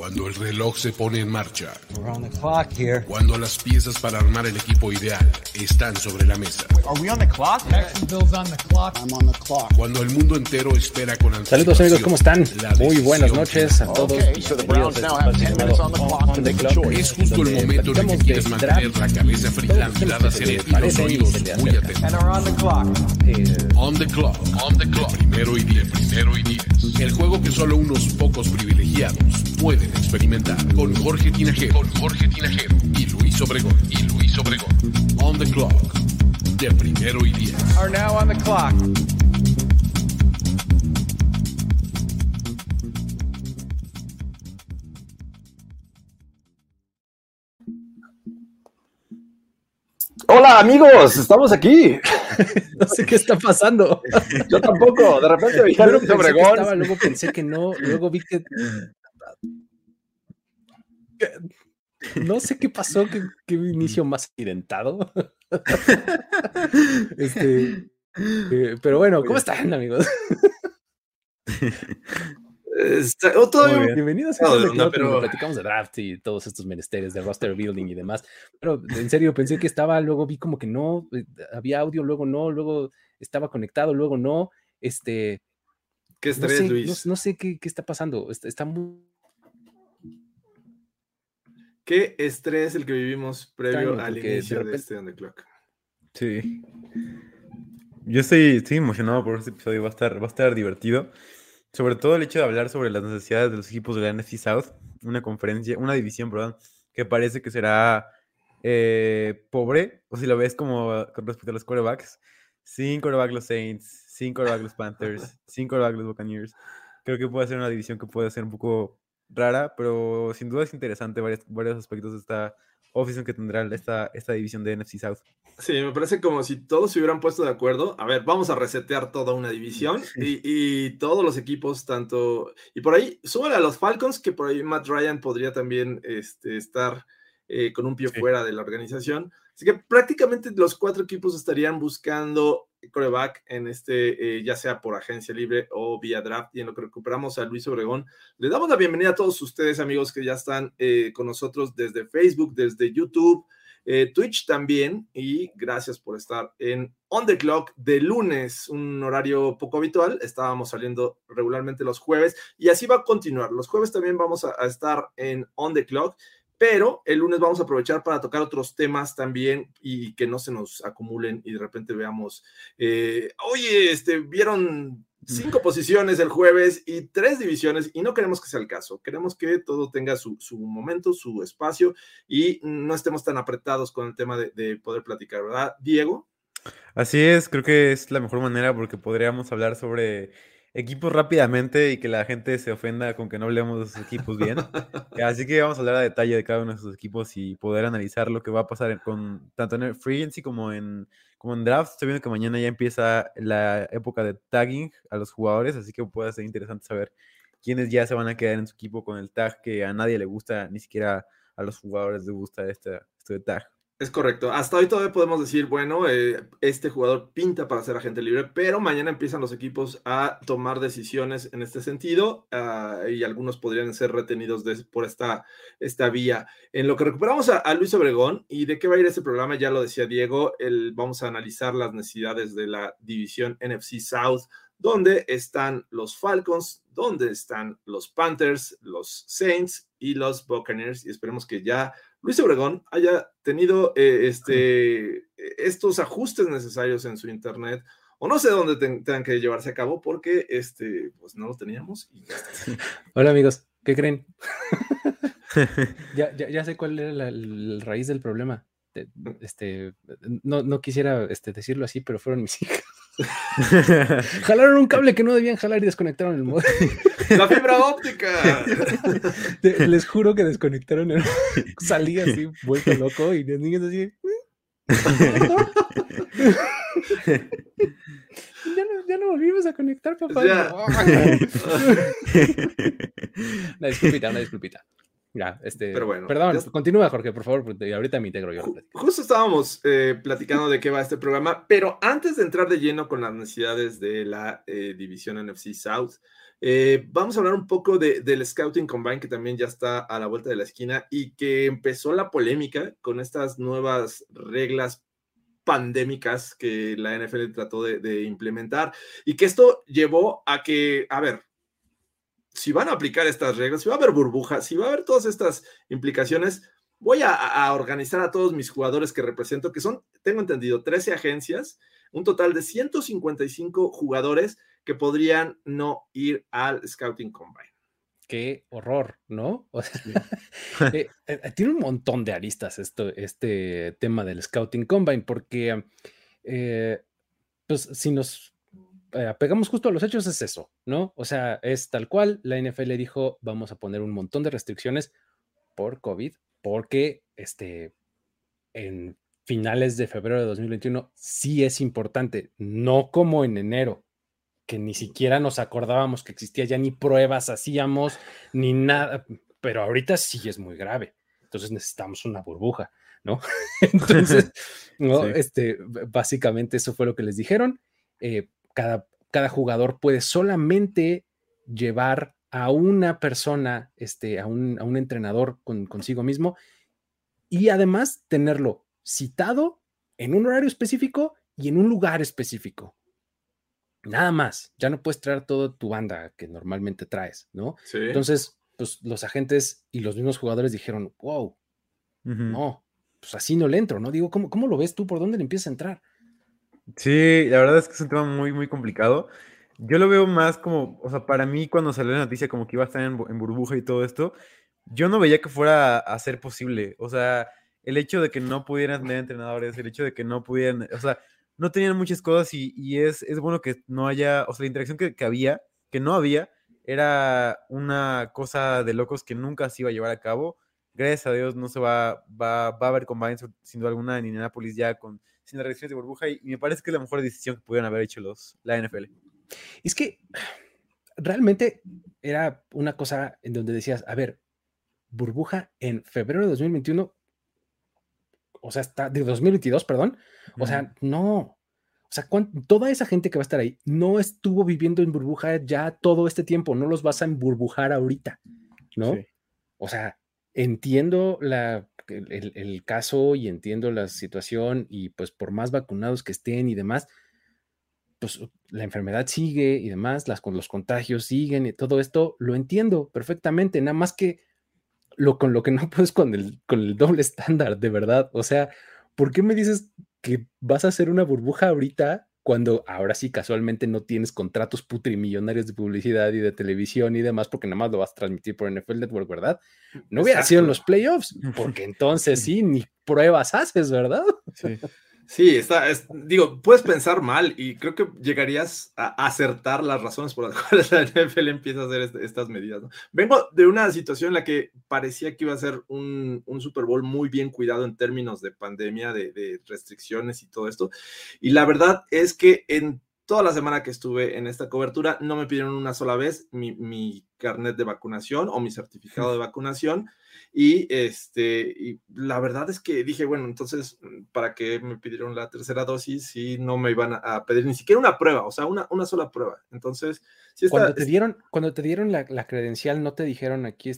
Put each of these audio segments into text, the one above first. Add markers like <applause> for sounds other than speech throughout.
Cuando el reloj se pone en marcha. We're on the clock here. Cuando las piezas para armar el equipo ideal están sobre la mesa. Are we on the clock? Jacksonville's on the clock. I'm on the clock. Cuando el mundo entero espera con anticipación. Saludos amigos, ¿cómo están? Muy buenas noches a todos. Okay, so the Browns Bienvenidos a now have 10 espacio minutes on the llamado clock On to the make a Clock, choice. Es justo el momento en el que quieres mantener la cabeza fría, mirada te y los oídos muy atentos. And are on the clock. eh, On the clock, on the clock. Primero y diez, primero y diez. El juego que solo unos pocos privilegiados pueden experimentar. Con Jorge Tinajero, con Jorge Tinajero y Luis Obregón, y Luis Obregón. On the clock, de primero y diez. Are now on the clock. Hola amigos, estamos aquí. <laughs> no sé qué está pasando. Yo tampoco, de repente vi a Luis Obregón. estaba, luego pensé que no, luego vi que... No sé qué pasó, qué, qué inicio más accidentado. <laughs> Este, eh, pero bueno, ¿cómo están amigos? Está- oh, todavía-. Bienvenidos a No, no, pero- platicamos de draft y todos estos menesteres de roster building y demás. Pero en serio, pensé que estaba, luego vi como que no, eh, había audio, luego no, luego estaba conectado, luego no. Este, Qué no estrés, sé, no, Luis. no sé qué, qué está pasando. Está, está muy Qué estrés el que vivimos previo Extraño, al de inicio de, este On the Clock. Sí. Yo estoy, estoy emocionado por este episodio, va a estar, va a estar divertido. Sobre todo el hecho de hablar sobre las necesidades de los equipos de la NFC South, una conferencia, una división, perdón, que parece que será eh, pobre, o si lo ves como con respecto a los quarterbacks, sin quarterback los Saints, sin quarterback los Panthers, <laughs> sin quarterback los Buccaneers. Creo que puede ser una división que puede ser un poco rara, pero sin duda es interesante varios, varios aspectos de esta offseason que tendrá esta, esta división de NFC South. Sí, me parece como si todos se hubieran puesto de acuerdo. A ver, vamos a resetear toda una división <laughs> y, y todos los equipos, tanto. Y por ahí, súbale a los Falcons, que por ahí Matt Ryan podría también este, estar eh, con un pie Sí. fuera de la organización. Así que prácticamente los cuatro equipos estarían buscando coreback en este, eh, ya sea por agencia libre o vía draft. Y en lo que recuperamos a Luis Obregón, le damos la bienvenida a todos ustedes, amigos, que ya están eh, con nosotros desde Facebook, desde YouTube eh, Twitch también y gracias por estar en On the Clock de lunes, un horario poco habitual, estábamos saliendo regularmente los jueves y así va a continuar. Los jueves también vamos a, a estar en On the Clock, pero el lunes vamos a aprovechar para tocar otros temas también y que no se nos acumulen y de repente veamos, eh, oye, este, vieron cinco posiciones el jueves y tres divisiones y no queremos que sea el caso, queremos que todo tenga su, su momento, su espacio y no estemos tan apretados con el tema de, de poder platicar, ¿verdad, Diego? Así es, creo que es la mejor manera porque podríamos hablar sobre equipos rápidamente y que la gente se ofenda con que no hablemos de sus equipos bien. <laughs> Así que vamos a hablar a detalle de cada uno de sus equipos y poder analizar lo que va a pasar con tanto en el free agency como en como en draft. Estoy viendo que mañana ya empieza la época de tagging a los jugadores, así que puede ser interesante saber quiénes ya se van a quedar en su equipo con el tag que a nadie le gusta, ni siquiera a los jugadores les gusta este, este tag. Es correcto. Hasta hoy todavía podemos decir, bueno, eh, este jugador pinta para ser agente libre, pero mañana empiezan los equipos a tomar decisiones en este sentido ah, y algunos podrían ser retenidos por esta, esta vía. En lo que recuperamos a, a Luis Obregón y de qué va a ir este programa, ya lo decía Diego, el- vamos a analizar las necesidades de la división NFC South, donde están los Falcons, donde están los Panthers, los Saints y los Buccaneers y esperemos que ya Luis Obregón haya tenido eh, este, estos ajustes necesarios en su internet, o no sé dónde ten- tengan que llevarse a cabo, porque este, pues no lo teníamos. y ya está. Hola amigos, ¿qué creen? <laughs> ya, ya, ya sé cuál era la, la raíz del problema. Te- Este, no, no quisiera este, decirlo así, pero fueron mis hijas. <laughs> Jalaron un cable que no debían jalar y desconectaron el modem. <laughs> ¡La fibra óptica! <laughs> Te- Les juro que desconectaron el Salí así, vuelto loco, y los niños así. ya, no, ya no volvimos a conectar, papá. Ya. una disculpita, una disculpita. Ya, este. Pero bueno, perdón, ya- continúa, Jorge, por favor, porque ahorita me integro yo. Justo estábamos eh, platicando de qué va este programa, pero antes de entrar de lleno con las necesidades de la eh, división NFC South, Eh, vamos a hablar un poco de, del Scouting Combine, que también ya está a la vuelta de la esquina y que empezó la polémica con estas nuevas reglas pandémicas que la NFL trató de, de implementar y que esto llevó a que, a ver, si van a aplicar estas reglas, si va a haber burbujas, si va a haber todas estas implicaciones, voy a, a, organizar a todos mis jugadores que represento, que son, tengo entendido, 13 agencias, un total de 155 jugadores que podrían no ir al Scouting Combine. Qué horror, ¿no? O sea, sí. <laughs> eh, eh, tiene un montón de aristas esto, este tema del Scouting Combine, porque eh, pues si nos apegamos justo a los hechos es eso, ¿no? O sea, es tal cual, la NFL dijo, vamos a poner un montón de restricciones por COVID, porque este, en finales de febrero de 2021 sí es importante, no como en enero, que ni siquiera nos acordábamos que existía, ya ni pruebas hacíamos, ni nada, pero ahorita sí es muy grave. Entonces necesitamos una burbuja, ¿no? <laughs> Entonces, <laughs> ¿no? Sí. este, básicamente eso fue lo que les dijeron. Eh, cada, cada jugador puede solamente llevar a una persona, este, a, un, a un entrenador con, consigo mismo y además tenerlo citado en un horario específico y en un lugar específico. Nada más, ya no puedes traer toda tu banda que normalmente traes, ¿no? Sí. Entonces, pues los agentes y los mismos jugadores dijeron, wow, uh -huh. no, pues así no le entro, ¿no? Digo, ¿cómo, ¿cómo lo ves tú? ¿Por dónde le empiezas a entrar? Sí, la verdad es que es un tema muy, muy complicado. Yo lo veo más como, o sea, para mí cuando salió la noticia como que iba a estar en, burbuja y todo esto, yo no veía que fuera a ser posible. O sea, el hecho de que no pudieran tener entrenadores, el hecho de que no pudieran, o sea, no tenían muchas cosas y, es, es, bueno que no haya, o sea, la interacción que, que, había, que no había, era una cosa de locos que nunca se iba a llevar a cabo. Gracias a Dios no se va, va, va a haber sin duda alguna en Indianapolis ya con sin las restricciones de burbuja y, me parece que es la mejor decisión que pudieron haber hecho los, la NFL. Es que realmente era una cosa en donde decías, a ver, burbuja en febrero de 2021, o sea, está de 2022, perdón, o sea, no, o sea, toda esa gente que va a estar ahí no estuvo viviendo en burbuja ya todo este tiempo, no los vas a emburbujar ahorita, ¿no? Sí. O sea, entiendo la, el, el, caso y entiendo la situación y pues por más vacunados que estén y demás, pues la enfermedad sigue y demás, las, los contagios siguen y todo esto lo entiendo perfectamente, nada más que lo con lo que no puedes con el, con el doble estándar, de verdad. O sea, ¿por qué me dices que vas a hacer una burbuja ahorita cuando ahora sí casualmente no tienes contratos putrimillonarios de publicidad y de televisión y demás, porque nada más lo vas a transmitir por NFL Network, ¿verdad? No hubiera Exacto. sido en los playoffs, <laughs> porque entonces sí, ni pruebas haces, ¿verdad? Sí. Sí, está, es, digo, puedes pensar mal y creo que llegarías a acertar las razones por las <laughs> cuales la NFL empieza a hacer este, estas medidas. ¿no? Vengo de una situación en la que parecía que iba a ser un, un Super Bowl muy bien cuidado en términos de pandemia, de, de, restricciones y todo esto. Y la verdad es que en toda la semana que estuve en esta cobertura no me pidieron una sola vez mi, mi carnet de vacunación o mi certificado de vacunación. Y, este, y la verdad es que dije, bueno, entonces, ¿para qué me pidieron la tercera dosis si no me iban a pedir ni siquiera una prueba? O sea, una, una sola prueba. Entonces, si está, cuando, te dieron, cuando te dieron la, la, credencial, ¿no te dijeron aquí,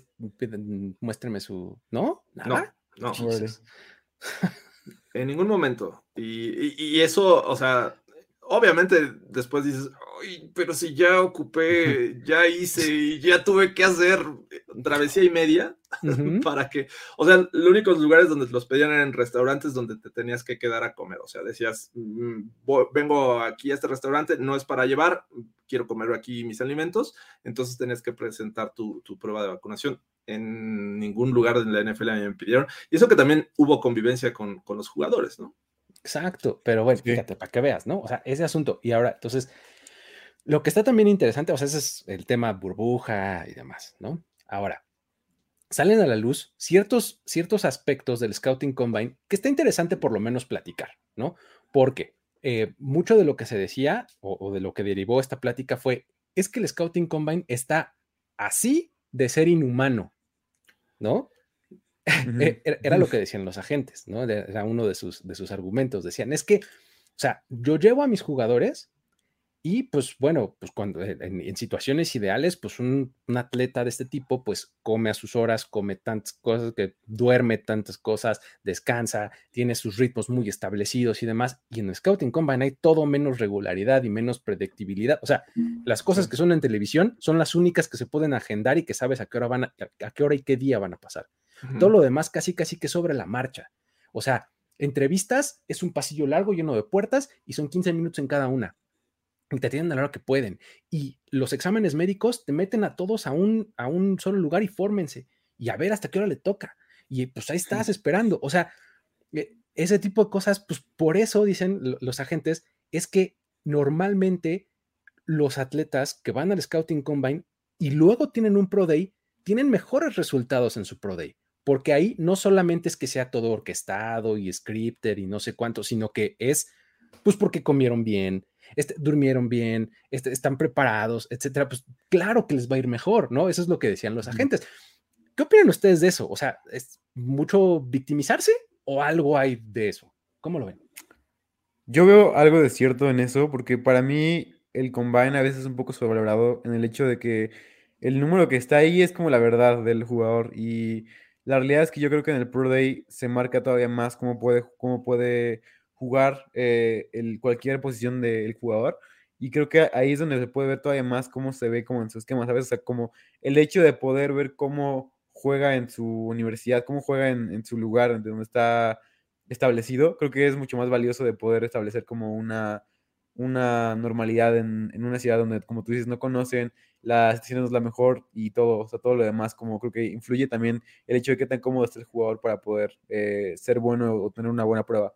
muéstreme su... ¿No? ¿Nada? No, no. en ningún momento. Y, y, y eso, o sea, obviamente después dices, pero si ya ocupé, <laughs> ya hice y ya tuve que hacer travesía y media <laughs> uh -huh. para que, o sea, los únicos lugares donde los pedían eran restaurantes donde te tenías que quedar a comer, o sea, decías, mmm, vengo aquí a este restaurante, no es para llevar, quiero comer aquí mis alimentos, entonces tenías que presentar tu, tu prueba de vacunación. En ningún lugar de la NFL me pidieron, y eso que también hubo convivencia con, con los jugadores, ¿no? Exacto, pero bueno, fíjate, para que veas, ¿no? O sea, ese asunto. Y ahora, entonces, lo que está también interesante, o sea, ese es el tema burbuja y demás, ¿no? Ahora, salen a la luz ciertos, ciertos aspectos del Scouting Combine que está interesante por lo menos platicar, ¿no? Porque eh, mucho de lo que se decía o, o de lo que derivó esta plática fue, es que el Scouting Combine está así de ser inhumano, ¿no? <laughs> Uh -huh. Era lo que decían los agentes, ¿no? Era uno de sus, de sus argumentos. Decían, es que, o sea, yo llevo a mis jugadores Y pues bueno, pues cuando eh, en, situaciones ideales, pues un, atleta de este tipo, pues come a sus horas, come tantas cosas, que duerme tantas cosas, descansa, tiene sus ritmos muy establecidos y demás. Y en el Scouting Combine hay todo menos regularidad y menos predictibilidad. O sea, las cosas que son en televisión son las únicas que se pueden agendar y que sabes a qué hora van a, qué hora y qué día van a pasar. Todo lo demás casi casi que sobre la marcha. O sea, entrevistas es un pasillo largo lleno de puertas y son 15 minutos en cada una te atienden a la hora que pueden. Y los exámenes médicos te meten a todos a un, a un solo lugar y fórmense y a ver hasta qué hora le toca. Y pues ahí estás esperando. O sea, eh, ese tipo de cosas, pues por eso dicen los agentes, es que normalmente los atletas que van al Scouting Combine y luego tienen un Pro Day, tienen mejores resultados en su Pro Day. Porque ahí no solamente es que sea todo orquestado y scripted y no sé cuánto, sino que es, pues porque comieron bien, este, durmieron bien, este, están preparados, etcétera, pues claro que les va a ir mejor, ¿no? Eso es lo que decían los agentes. ¿Qué opinan ustedes de eso? O sea, ¿es mucho victimizarse o algo hay de eso? ¿Cómo lo ven? Yo veo algo de cierto en eso, porque para mí el combine a veces es un poco sobrevalorado en el hecho de que el número que está ahí es como la verdad del jugador y la realidad es que yo creo que en el Pro Day se marca todavía más cómo puede, cómo puede jugar eh, el, cualquier posición del jugador. Y creo que ahí es donde se puede ver todavía más cómo se ve como en su esquema, ¿sabes? O sea, como el hecho de poder ver cómo juega en su universidad, cómo juega en, su lugar, donde está establecido, creo que es mucho más valioso de poder establecer como una, una normalidad en, una ciudad donde, como tú dices, no conocen, la situación es la mejor y todo, o sea, todo lo demás, como creo que influye también el hecho de que tan cómodo esté el jugador para poder eh, ser bueno o tener una buena prueba.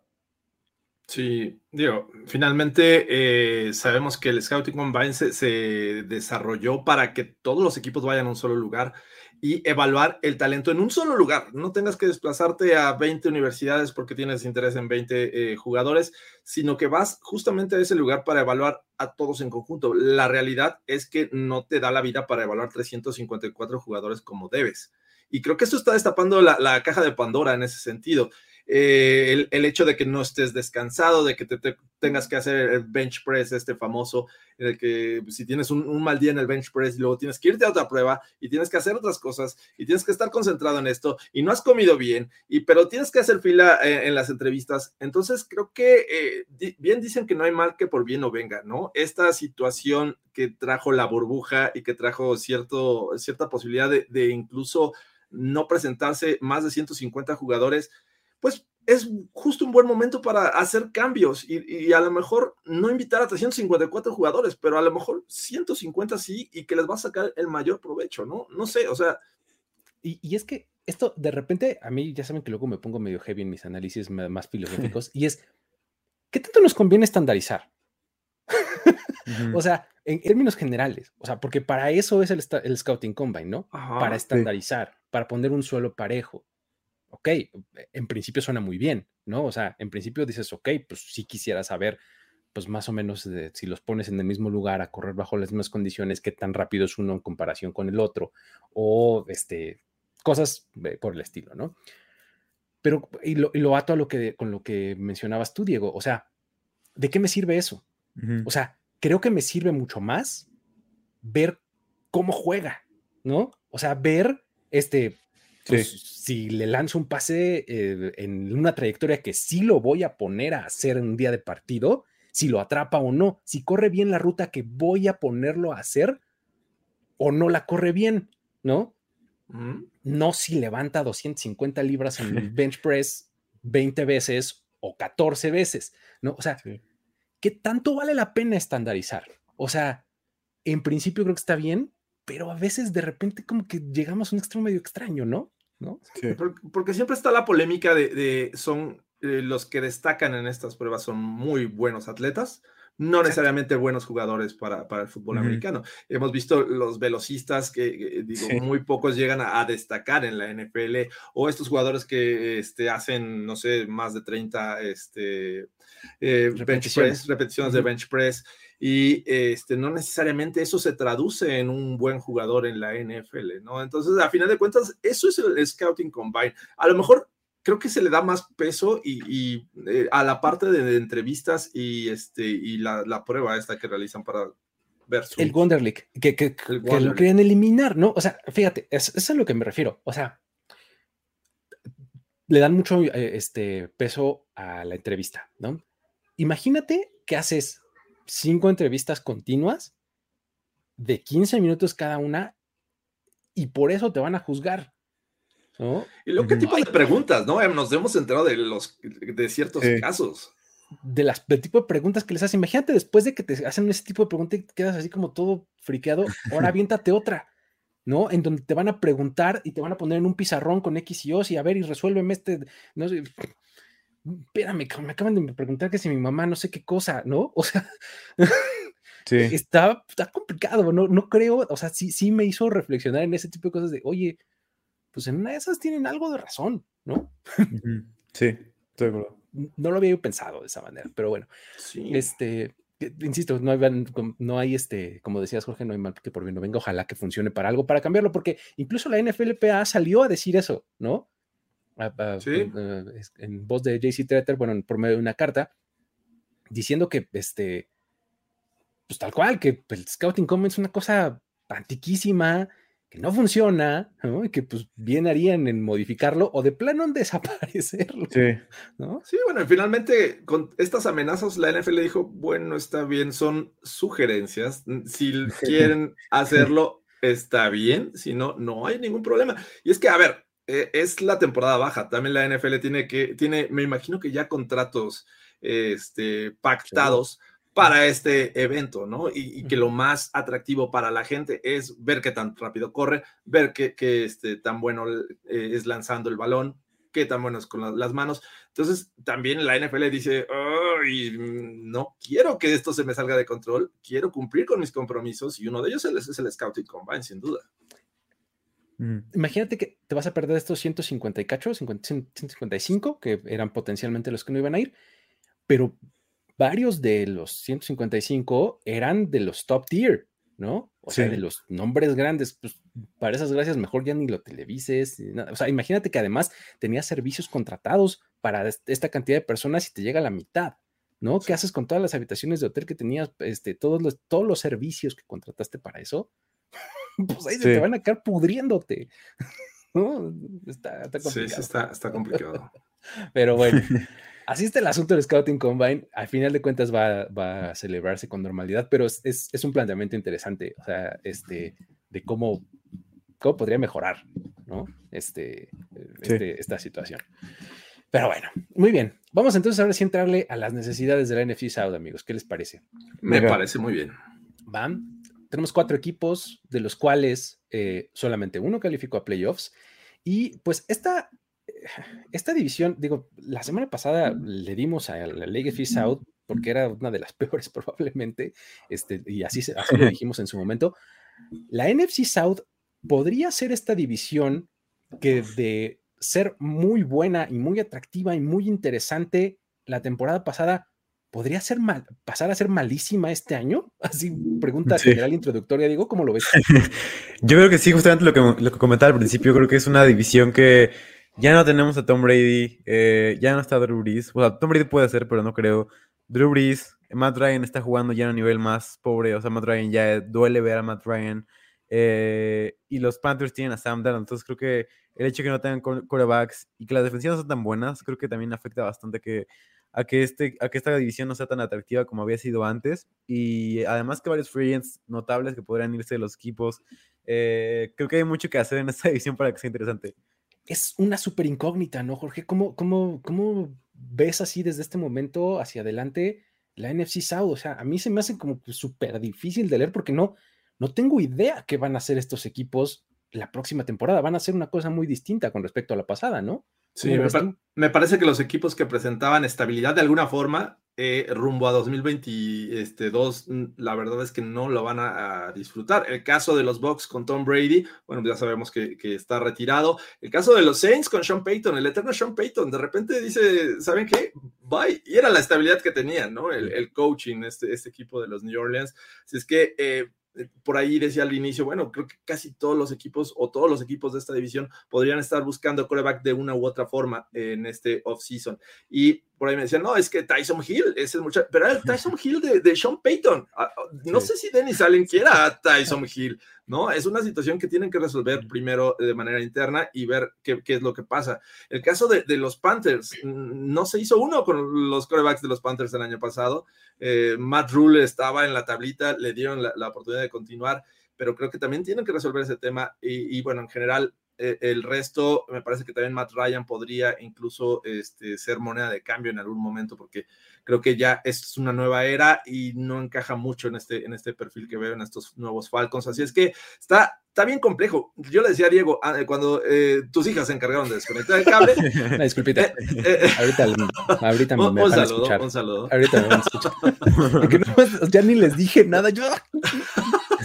Sí, digo, finalmente eh, sabemos que el Scouting Combine se, desarrolló para que todos los equipos vayan a un solo lugar y evaluar el talento en un solo lugar. No tengas que desplazarte a 20 universidades porque tienes interés en 20 eh, jugadores, sino que vas justamente a ese lugar para evaluar a todos en conjunto. La realidad es que no te da la vida para evaluar 354 jugadores como debes. Y creo que esto está destapando la caja de Pandora en ese sentido. Eh, el, hecho de que no estés descansado, de que te, tengas que hacer el bench press, este famoso, en el que si tienes un, mal día en el bench press y luego tienes que irte a otra prueba y tienes que hacer otras cosas y tienes que estar concentrado en esto y no has comido bien, y, pero tienes que hacer fila eh, en, las entrevistas. Entonces creo que eh, bien dicen que no hay mal que por bien no venga, ¿no? Esta situación que trajo la burbuja y que trajo cierta posibilidad de, de incluso no presentarse más de 150 jugadores, pues es justo un buen momento para hacer cambios y, a lo mejor no invitar a 354 jugadores, pero a lo mejor 150 sí y que les va a sacar el mayor provecho, ¿no? No sé, o sea. Y, es que esto de repente, a mí ya saben que luego me pongo medio heavy en mis análisis más filosóficos <laughs> y es, ¿qué tanto nos conviene estandarizar? O sea, en términos generales, o sea, porque para eso es el, el Scouting Combine, ¿no? para estandarizar, para poner un suelo parejo ok, en principio suena muy bien, ¿no? O sea, en principio dices, ok, pues sí quisiera saber, pues más o menos si los pones en el mismo lugar a correr bajo las mismas condiciones, qué tan rápido es uno en comparación con el otro, o este, cosas por el estilo, ¿no? Pero, y lo, ato a lo que, con lo que mencionabas tú, Diego, o sea, ¿de qué me sirve eso? O sea, creo que me sirve mucho más ver cómo juega, ¿no? O sea, ver este, pues, si le lanzo un pase eh, en una trayectoria que sí lo voy a poner a hacer en un día de partido, si lo atrapa o no, si corre bien la ruta que voy a ponerlo a hacer o no la corre bien, ¿no? No si levanta 250 libras en el <laughs> bench press 20 veces o 14 veces, ¿no? O sea, ¿qué tanto vale la pena estandarizar? O sea, en principio creo que está bien, pero a veces de repente como que llegamos a un extremo medio extraño, ¿no? ¿No? Porque, siempre está la polémica de, son eh, los que destacan en estas pruebas son muy buenos atletas, no necesariamente buenos jugadores para, el fútbol americano. Hemos visto los velocistas que, digo, muy pocos llegan a, destacar en la NFL, o estos jugadores que este, hacen, no sé, más de 30 este, eh, repeticiones. repeticiones de bench press y este, no necesariamente eso se traduce en un buen jugador en la NFL, ¿no? Entonces, a final de cuentas, eso es el, Scouting Combine. A lo mejor creo que se le da más peso y, eh, a la parte de, entrevistas y, este, y la, la, prueba esta que realizan para ver su... El Wonder League, que, que, que lo querían eliminar, ¿no? O sea, fíjate, eso es a lo que me refiero. O sea, le dan mucho eh, este, peso a la entrevista, ¿no? Imagínate que haces cinco entrevistas continuas de 15 minutos cada una y por eso te van a juzgar. ¿no? Y luego, ¿qué tipo de preguntas, no? Nos hemos enterado de, los, de ciertos casos. De las del tipo de preguntas que les hacen. Imagínate después de que te hacen ese tipo de preguntas y quedas así como todo friqueado, ahora aviéntate otra. ¿no? En donde te van a preguntar y te van a poner en un pizarrón con X y O y a ver y resuélveme este, no sé, espérame, me acaban de preguntar que si mi mamá no sé qué cosa, ¿no? <laughs> O sea, está, está, complicado, ¿no? No creo, o sea, sí, sí me hizo reflexionar en ese tipo de cosas de, oye, pues en una de esas tienen algo de razón, ¿no? Sí, estoy No lo había yo pensado de esa manera, pero bueno, sí. este, insisto, no hay, no hay este, como decías Jorge, no hay mal que por bien no venga, ojalá que funcione para algo, para cambiarlo, porque incluso la NFLPA salió a decir eso, ¿no? ¿Sí? en, voz de JC Tretter, bueno, por medio de una carta, diciendo que, este, pues tal cual, que el Scouting Commons es una cosa antiquísima, que no funciona, y que pues bien harían en modificarlo o de plano en <laughs> desaparecerlo. Sí. ¿no? Sí, bueno, finalmente con estas amenazas la NFL dijo, bueno, está bien, son sugerencias, si <laughs> quieren hacerlo, está bien, si no, no hay ningún problema. Y es que, a ver, e, es la temporada baja, también la NFL tiene que, tiene, me imagino que ya contratos este, pactados para este evento, ¿no? Y, que lo más atractivo para la gente es ver qué tan rápido corre, ver qué, este, tan bueno eh, es lanzando el balón, qué tan bueno es con las manos. Entonces, también la NFL dice, Ay, no quiero que esto se me salga de control, quiero cumplir con mis compromisos y uno de ellos es el Scouting Combine, sin duda. Imagínate que te vas a perder estos 150 y cacho, 155, que eran potencialmente los que no iban a ir, pero varios de los 155 eran de los top tier, ¿no? O sea, de los nombres grandes, pues para esas gracias mejor ya ni lo televises. O sea, imagínate que además tenías servicios contratados para esta cantidad de personas y te llega a la mitad, ¿no? ¿Qué haces con todas las habitaciones de hotel que tenías, este, todos los, todos los servicios que contrataste para eso? <laughs> pues ahí se te van a quedar pudriéndote. <laughs> ¿No? Está, complicado. Sí, sí está, está complicado. <laughs> Pero bueno, así está el asunto del Scouting Combine. Al final de cuentas va, va a celebrarse con normalidad, pero es, es, un planteamiento interesante, o sea, este, de cómo, cómo podría mejorar, ¿no? Este, este, esta situación. Pero bueno, muy bien. Vamos entonces ahora sí a entrarle a las necesidades de la NFC South, amigos. ¿Qué les parece? Me parece muy bien. Van. Tenemos cuatro equipos, de los cuales eh, solamente uno calificó a playoffs. Y pues esta, esta división, digo, la semana pasada le dimos a la Legacy South porque era una de las <laughs> peores probablemente, este, y así, así lo <laughs> dijimos en su momento. La NFC South podría ser esta división que de ser muy buena y muy atractiva y muy interesante la temporada pasada, podría ser mal, pasar a ser malísima este año? <laughs> Así, pregunta general introductoria, digo, ¿cómo lo ves? <laughs> Yo creo que sí, justamente lo que, lo que comentaba al principio, creo que es una división que ya no tenemos a Tom Brady, eh, ya no está Drew Brees. O sea, Tom Brady puede ser, pero no creo. Drew Brees, Matt Ryan está jugando ya a un nivel más pobre. O sea, Matt Ryan ya duele ver a Matt Ryan. Eh, y los Panthers tienen a Sam Darnold. Entonces creo que el hecho de que no tengan corebacks y que las defensivas no son tan buenas, creo que también afecta bastante que, a, que este, a que esta división no sea tan atractiva como había sido antes. Y además que varios free notables que podrían irse de los equipos. Eh, creo que hay mucho que hacer en esta <laughs> división para que sea interesante es una súper incógnita, ¿no, Jorge? ¿Cómo, cómo, ¿Cómo ves así desde este momento hacia adelante la NFC South? O sea, a mí se me hace como súper difícil de leer porque no, no tengo idea qué van a hacer estos equipos la próxima temporada. Van a hacer una cosa muy distinta con respecto a la pasada, ¿no? Sí, me, parece que los equipos que presentaban estabilidad de alguna forma eh, rumbo a 2022, mm, la verdad es que no lo van a, disfrutar. El caso de los Bucks con Tom Brady, bueno, ya sabemos que, está retirado. El caso de los Saints con Sean Payton, el eterno Sean Payton, de repente dice, ¿saben qué? Bye. Y era la estabilidad que tenían, ¿no? El, coaching, este, este equipo de los New Orleans. Así es que... Eh, por ahí decía al inicio, bueno, creo que casi todos los equipos o todos los equipos de esta división podrían estar buscando coreback de una u otra forma en este offseason. Y por ahí me decían, no, es que Tyson Hill es el muchacho, pero era el <laughs> Tyson Hill de, de Sean Payton. Ah, ah, No Sí. sé si Dennis Allen quiera a <laughs> Tyson Hill, ¿no? Es una situación que tienen que resolver primero de manera interna y ver qué, qué es lo que pasa. El caso de, de los Panthers, no se hizo uno con los corebacks de los Panthers el año pasado. Eh, Matt Rule estaba en la tablita, le dieron la, la oportunidad de continuar, pero creo que también tienen que resolver ese tema. Y, y bueno, en general, el resto, me parece que también Matt Ryan podría incluso este, ser moneda de cambio en algún momento, porque creo que ya es una nueva era y no encaja mucho en este, en este perfil que veo en estos nuevos Falcons. Así es que está, está bien complejo. Yo le decía a Diego, ah, cuando eh, tus hijas se encargaron de desconectar el cable, <laughs> Una disculpita. eh, eh, Ahorita, ahorita me, un, me un saludo, escuchar. un saludo. Ahorita me van a escuchar. <laughs> Porque no, ya ni les dije nada. Yo.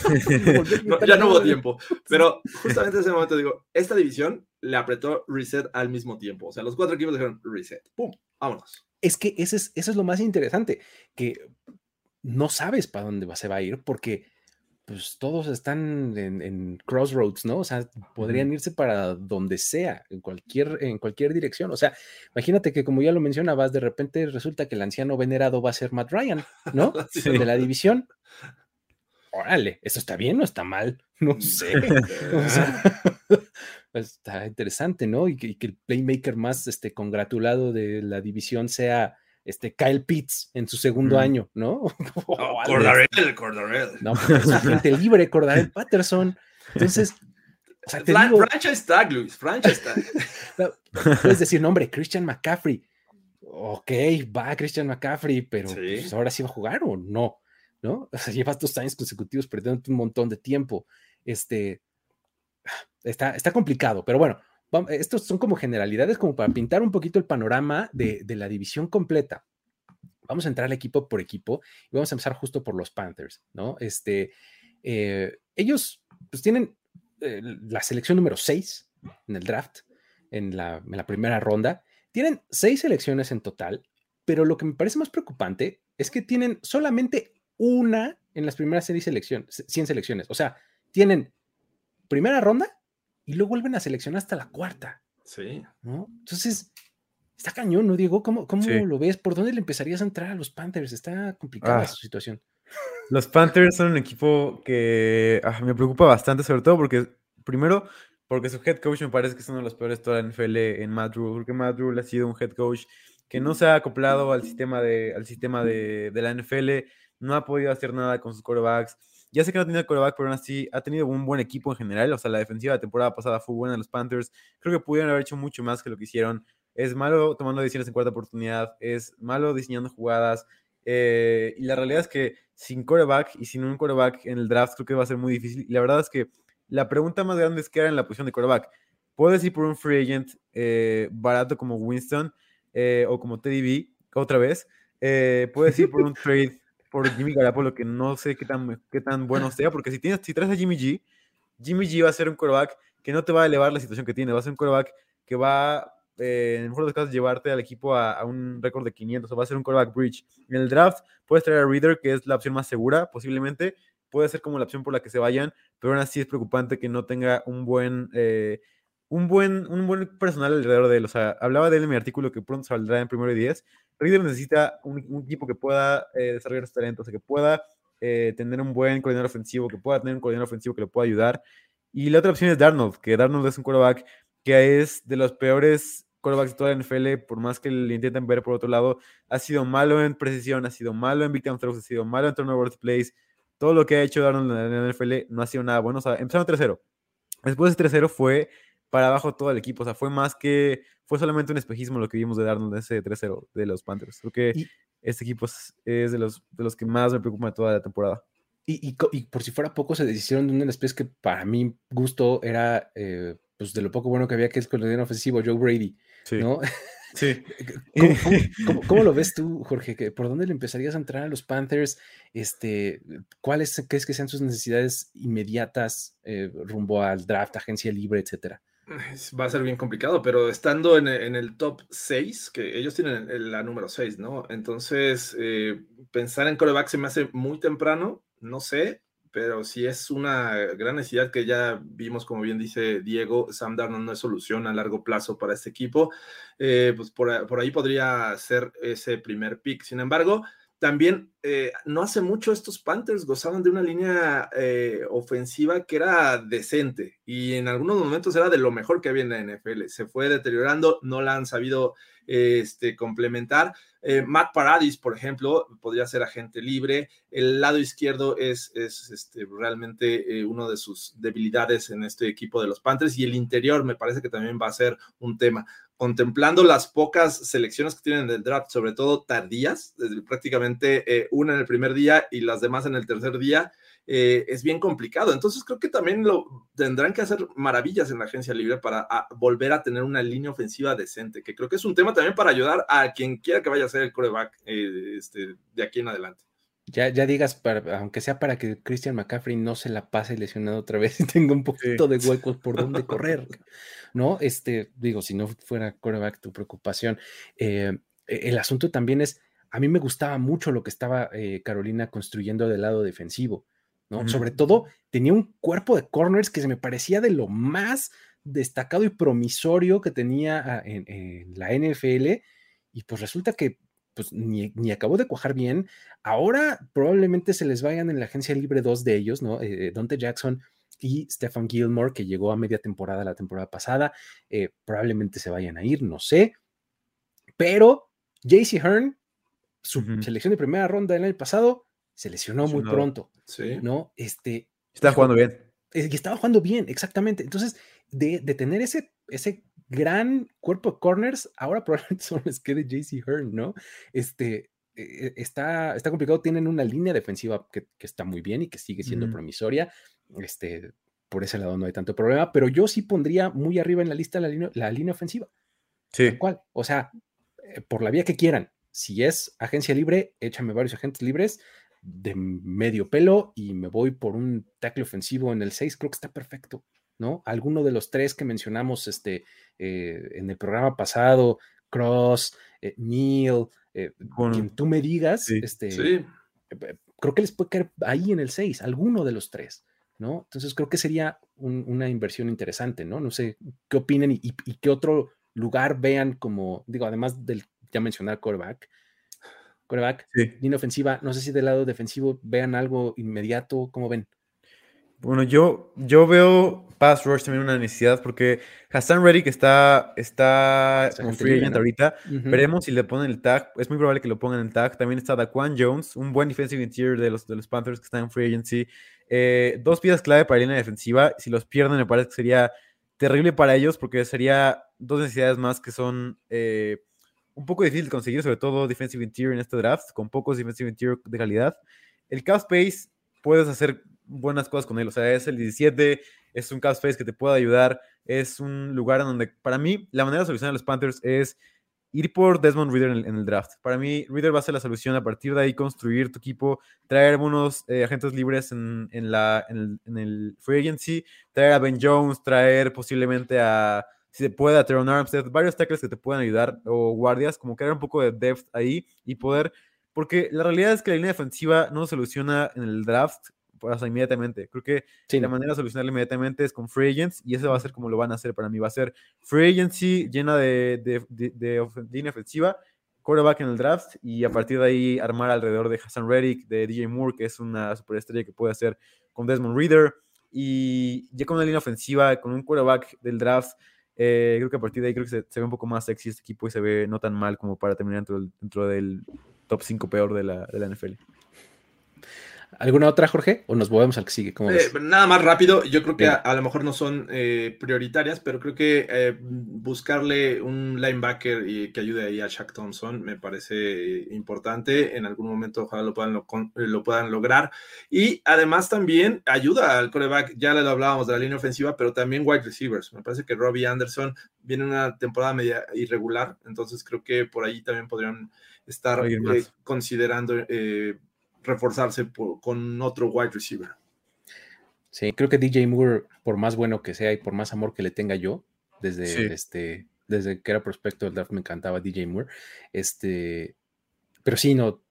<laughs> No, ya no hubo tiempo, pero <laughs> justamente en ese momento digo, esta división le apretó reset al mismo tiempo. O sea, los cuatro equipos dijeron reset. ¡Pum! Vámonos. Es que ese es, eso es lo más interesante, que no sabes para dónde se va a ir porque pues todos están en, en crossroads, ¿no? O sea, podrían irse para donde sea, en cualquier, en cualquier dirección. O sea, imagínate que como ya lo mencionabas, de repente resulta que el anciano venerado va a ser Matt Ryan, ¿no? <laughs> Sí. De la división. Órale, ¿eso está bien o está mal? <laughs> No sé. <laughs> O sea, <laughs> pues, está interesante, ¿no? Y que, y que el playmaker más este, congratulado de la división sea este Kyle Pitts en su segundo Mm. año, ¿no? Oh. Cordarel, Cordarel. No, pues, es libre, Cordarel Patterson. Entonces, o sea, te Fran- digo, franchise tag, Luis, franchise tag. puedes decir, no, hombre, Christian McCaffrey. Ok, va Christian McCaffrey, pero Sí. pues, ahora sí va a jugar o no, ¿no? O sea, llevas dos años consecutivos perdiendo un montón de tiempo. Este, está, está complicado, pero bueno, estos son como generalidades, como para pintar un poquito el panorama de, de la división completa. Vamos a entrar equipo por equipo y vamos a empezar justo por los Panthers, ¿no? Este, eh, ellos pues tienen eh, la selección número 6 en el draft, en la, en la primera ronda. Tienen seis selecciones en total, pero lo que me parece más preocupante es que tienen solamente una en las primeras seis selecciones, 100 selecciones. O sea, tienen primera ronda y luego vuelven a seleccionar hasta la cuarta, Sí. ¿no? Entonces, está cañón, ¿no, Diego? ¿Cómo, cómo Sí. lo ves? ¿Por dónde le empezarías a entrar a los Panthers? Está complicada Ah. su situación. Los Panthers son un equipo que ah, me preocupa bastante, sobre todo porque, primero, porque su head coach me parece que es uno de los peores de toda la NFL en Matt Rule, porque Matt Rule ha sido un head coach que no se ha acoplado al sistema de, al sistema de, de la NFL, no ha podido hacer nada con sus quarterbacks. Ya sé que no tenía quarterback, pero aún así ha tenido un buen equipo en general. O sea, la defensiva de la temporada pasada fue buena de los Panthers. Creo que pudieron haber hecho mucho más que lo que hicieron. Es malo tomando decisiones en cuarta oportunidad, es malo diseñando jugadas. eh, y la realidad es que sin quarterback y sin un quarterback en el draft creo que va a ser muy difícil. Y la verdad es que la pregunta más grande es qué hará en la posición de quarterback. Puedes ir por un free agent eh, barato como Winston eh, o como Teddy B otra vez. Puedes ir por un <laughs> trade por Jimmy Garoppolo que no sé qué tan, qué tan bueno sea, porque si, tienes, si traes a Jimmy G, Jimmy G va a ser un quarterback que no te va a elevar la situación que tiene, va a ser un quarterback que va, eh, en el mejor de los casos, llevarte al equipo a, a un récord de 500, o va a ser un quarterback bridge. En el draft puedes traer a Reader, que es la opción más segura, posiblemente, puede ser como la opción por la que se vayan, pero aún así es preocupante que no tenga un buen, eh, un buen, un buen personal alrededor de él. O sea, hablaba de él en mi artículo que pronto saldrá en primero y 10. Reader necesita un, un equipo que pueda eh, desarrollar su talento, o sea, que pueda eh, tener un buen coordinador ofensivo, que pueda tener un coordinador ofensivo que lo pueda ayudar. Y la otra opción es Darnold, que Darnold es un quarterback que es de los peores quarterbacks de toda la NFL, por más que le intenten ver por otro lado, ha sido malo en precisión, ha sido malo en big time throws, ha sido malo en turnover plays. Todo lo que ha hecho Darnold en la NFL no ha sido nada bueno. O sea, empezaron 3-0. Después de 3-0 fue para abajo todo el equipo. O sea, fue más que. Fue solamente un espejismo lo que vimos de Darnold en ese 3-0 de los Panthers. Creo que Y- este equipo es, es de, los, de los que más me preocupan de toda la temporada. Y, y por si fuera poco, se deshicieron de un especie que para mi gusto era eh, pues de lo poco bueno que había que es con el ofensivo, Joe Brady, Sí. ¿no? Sí. <laughs> ¿Cómo, cómo- <laughs> cómo- cómo lo ves tú, Jorge? ¿Que ¿Por dónde le empezarías a entrar a los Panthers? Este, ¿Cuáles crees que sean sus necesidades inmediatas eh, rumbo al draft, agencia libre, etcétera? Va a ser bien complicado, pero estando en, e- en el top 6, que ellos tienen la número 6, ¿no? Entonces, eh, pensar en coreback se me hace muy temprano, no sé, pero si es una gran necesidad que ya vimos, como bien dice Diego, Sam Darnold no es solución a largo plazo para este equipo, eh, pues por, por, ahí podría ser ese primer pick. Sin embargo, también eh, no hace mucho estos Panthers gozaban de una línea eh, ofensiva que era decente y en algunos momentos era de lo mejor que había en la NFL. Se fue deteriorando, no la han sabido este, complementar. Eh, Matt Paradis, por ejemplo, podría ser agente libre. El lado izquierdo es, es este, realmente eh, uno de sus debilidades en este equipo de los Panthers y el interior me parece que también va a ser un tema. Contemplando las pocas selecciones que tienen del draft, sobre todo tardías, prácticamente eh, una en el primer día y las demás en el tercer día, eh, es bien complicado. Entonces creo que también lo tendrán que hacer maravillas en la agencia libre para volver a tener una línea ofensiva decente, que creo que es un tema también para ayudar a quien quiera que vaya a ser el coreback eh, este, de aquí en adelante. Ya, ya digas, para, aunque sea para que Christian McCaffrey no se la pase lesionado otra vez y tenga un poquito de huecos por donde correr, ¿no? Este, digo, si no fuera coreback tu preocupación. Eh, el asunto también es, a mí me gustaba mucho lo que estaba Carolina construyendo del lado defensivo. Sobre todo, tenía un cuerpo de corners que se me parecía de lo más destacado y promisorio que tenía ah, en, la NFL, y pues resulta que pues ni, acabó de cuajar bien. Ahora probablemente se les vayan en la agencia libre dos de ellos, ¿no? Eh, Dante Jackson y Stephen Gilmore, que llegó a media temporada la temporada pasada. Eh, probablemente se vayan a ir, no sé. Pero JC Hearn, su selección de primera ronda del año pasado, se lesionó muy pronto. Sí. ¿No? Este. Estaba jugando bien. Y estaba jugando bien, exactamente. Entonces, de, tener ese, ese gran cuerpo de corners, ahora <laughs> probablemente solo les quede JC Hearn, ¿no? Este. E, e, está, está complicado, tienen una línea defensiva que, está muy bien y que sigue siendo promisoria. Este, por ese lado no hay tanto problema, pero yo sí pondría muy arriba en la lista la línea, la línea ofensiva. Sí. ¿Cuál? O sea, eh, por la vía que quieran. Si es agencia libre, échame varios agentes libres de medio pelo y me voy por un tackle ofensivo en el 6, creo que está perfecto, ¿no? Alguno de los tres que mencionamos este, eh, en el programa pasado, Cross, eh, Neil, eh, quien tú me digas, este, creo que les puede caer ahí en el 6, alguno de los tres, ¿no? Entonces creo que sería una inversión interesante, ¿no? No sé qué opinen y, y, qué otro lugar vean como, digo, además del ya mencionar quarterback, coreback, línea ofensiva. No sé si del lado defensivo vean algo inmediato, ¿cómo ven? Bueno, yo, yo veo pass rush también una necesidad porque Hassan Reddick está, está como free agent ahorita. Veremos si le ponen el tag. Es muy probable que lo pongan el tag. También está Daquan Jones, un buen defensive interior de los, de los Panthers que está en free agency. Eh, dos piezas clave para la línea defensiva. Si los pierden, me parece que sería terrible para ellos porque sería dos necesidades más que son eh, un poco difícil de conseguir, sobre todo defensive interior en este draft, con pocos defensive interior de calidad. El cap space puedes hacer buenas cosas con él, o sea, es el 17, es un cap space que te puede ayudar, es un lugar en donde, para mí, la manera de solucionar a los Panthers es ir por Desmond Reader en el, draft. Para mí, Reader va a ser la solución. A partir de ahí, construir tu equipo, traer algunos eh, agentes libres en, la, en, el, free agency, traer a Ben Jones, traer posiblemente a si se puede, a Teron Armstead, varios tackles que te puedan ayudar, o guardias, como crear un poco de depth ahí y poder, porque la realidad es que la línea defensiva no soluciona en el draft o inmediatamente. Creo que la manera de solucionarlo inmediatamente es con free agents y eso va a ser como lo van a hacer para mí. Va a ser free agency llena de, de, línea ofensiva, quarterback en el draft y a partir de ahí armar alrededor de Hassan Reddick, de DJ Moore, que es una superestrella que puede hacer con Desmond Reader. Y ya con una línea ofensiva, con un quarterback del draft eh, creo que a partir de ahí creo que se, ve un poco más sexy este equipo y se ve no tan mal como para terminar dentro del, dentro del top 5 peor de la, de la NFL. ¿Alguna otra, Jorge? ¿O nos volvemos al que sigue? Eh, nada más rápido, yo creo que a, lo mejor no son eh, prioritarias, pero creo que eh, buscarle un linebacker y que ayude ahí a Shaq Thompson me parece importante. En algún momento ojalá lo puedan, lo, puedan lograr. Y además también ayuda al coreback, ya le hablábamos de la línea ofensiva, pero también wide receivers. Me parece que Robbie Anderson viene una temporada media irregular, entonces creo que por ahí también podrían estar considerando reforzarse con otro wide receiver. Sí, creo que DJ Moore, por más bueno que sea y por más amor que le tenga yo, desde, este, desde que era prospecto del draft me encantaba DJ Moore. Este, pero sí, no,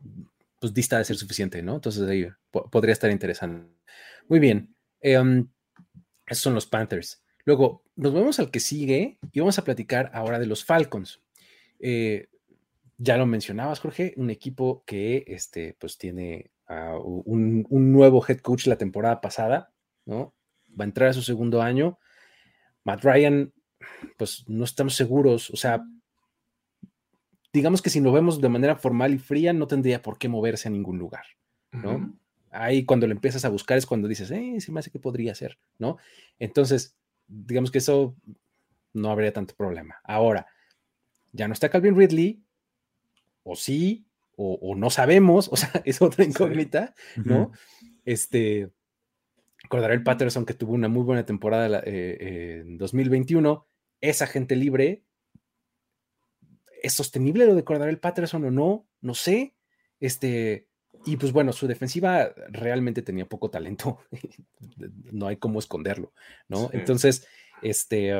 pues dista de ser suficiente, ¿no? Entonces ahí podría estar interesante. Muy bien. Em, esos son los Panthers. Luego, nos vemos al que sigue y vamos a platicar ahora de los Falcons. Eh, ya lo mencionabas, Jorge, un equipo que este, pues tiene un, nuevo head coach la temporada pasada, ¿no? Va a entrar a su segundo año. Matt Ryan, pues no estamos seguros, o sea, digamos que si lo vemos de manera formal y fría, no tendría por qué moverse a ningún lugar, ¿no? Ahí cuando lo empiezas a buscar es cuando dices, eh, se me hace que podría ser, ¿no? Entonces, digamos que eso no habría tanto problema. Ahora, ya no está Calvin Ridley, o sí, o, no sabemos, o sea, <laughs> es otra incógnita, ¿no? Este, el Patterson que tuvo una muy buena temporada eh, eh, en 2021, esa gente libre, ¿es sostenible lo de el Patterson o no? No sé, este, y pues bueno, su defensiva realmente tenía poco talento, <laughs> no hay cómo esconderlo, ¿no? Entonces, este,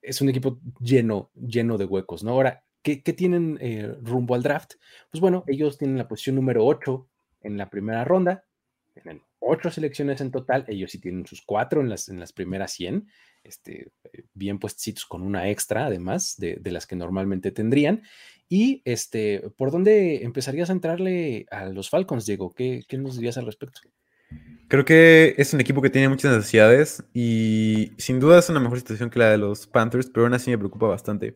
es un equipo lleno, lleno de huecos, ¿no? Ahora, ¿qué, tienen eh, rumbo al draft? Pues bueno, ellos tienen la posición número 8 en la primera ronda, tienen ocho selecciones en total, ellos sí tienen sus cuatro en las, en las primeras 100, este, eh, bien puestos con una extra además de, de, las que normalmente tendrían. Y este, ¿por dónde empezarías a entrarle a los Falcons, Diego? ¿Qué, qué nos dirías al respecto? Creo que es un equipo que tiene muchas necesidades y sin duda es una mejor situación que la de los Panthers, pero aún así me preocupa bastante.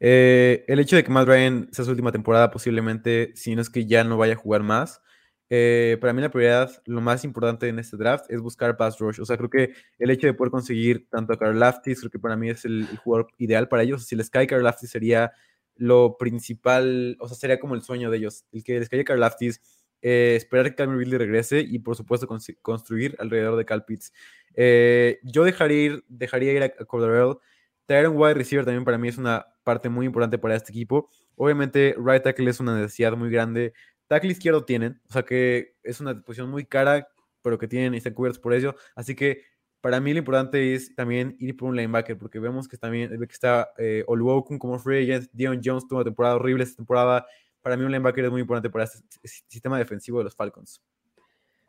Eh, el hecho de que Matt Ryan sea su última temporada, posiblemente, si no es que ya no vaya a jugar más, eh, para mí la prioridad, lo más importante en este draft es buscar pass rush. O sea, creo que el hecho de poder conseguir tanto a Carl Laftis, creo que para mí es el, jugador ideal para ellos. Si les cae Carl Laftis sería lo principal, o sea, sería como el sueño de ellos. El que les caiga Carl Laftis, eh, esperar que Calvin Ridley regrese y por supuesto construir alrededor de Cal Pitts. Yo dejaría ir, dejaría ir a, a. Traer un wide receiver también para mí es una parte muy importante para este equipo. Obviamente, right tackle es una necesidad muy grande. Tackle izquierdo tienen, o sea que es una posición muy cara, pero que tienen y están cubiertos por ello. Así que para mí lo importante es también ir por un linebacker, porque vemos que también que está eh, como free agent, Dion Jones tuvo una temporada horrible esta temporada. Para mí un linebacker es muy importante para este sistema defensivo de los Falcons.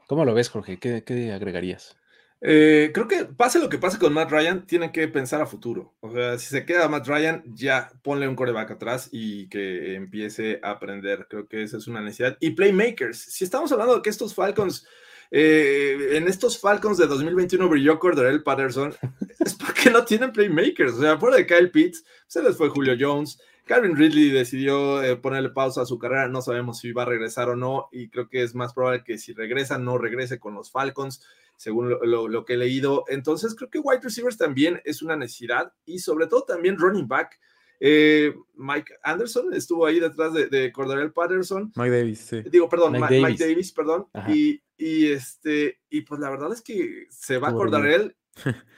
¿Cómo lo ves, Jorge? ¿Qué, qué agregarías? Eh, creo que pase lo que pase con Matt Ryan, tienen que pensar a futuro. O sea, si se queda Matt Ryan, ya ponle un coreback atrás y que empiece a aprender. Creo que esa es una necesidad. Y playmakers. Si estamos hablando de que estos Falcons, eh, en estos Falcons de 2021 brilló Cordarel Patterson, <laughs> es porque no tienen playmakers. O sea, fuera de Kyle Pitts, se les fue Julio Jones. Calvin Ridley decidió eh, ponerle pausa a su carrera, no sabemos si va a regresar o no, y creo que es más probable que si regresa, no regrese con los Falcons según lo, que he leído. Entonces, creo que wide receivers también es una necesidad y sobre todo también running back. Eh, Mike Anderson estuvo ahí detrás de, de Cordarel Patterson. Mike Davis, sí. Digo, perdón, Mike, Davis. perdón. Y, y, este, y pues la verdad es que se va a Cordarel. <laughs>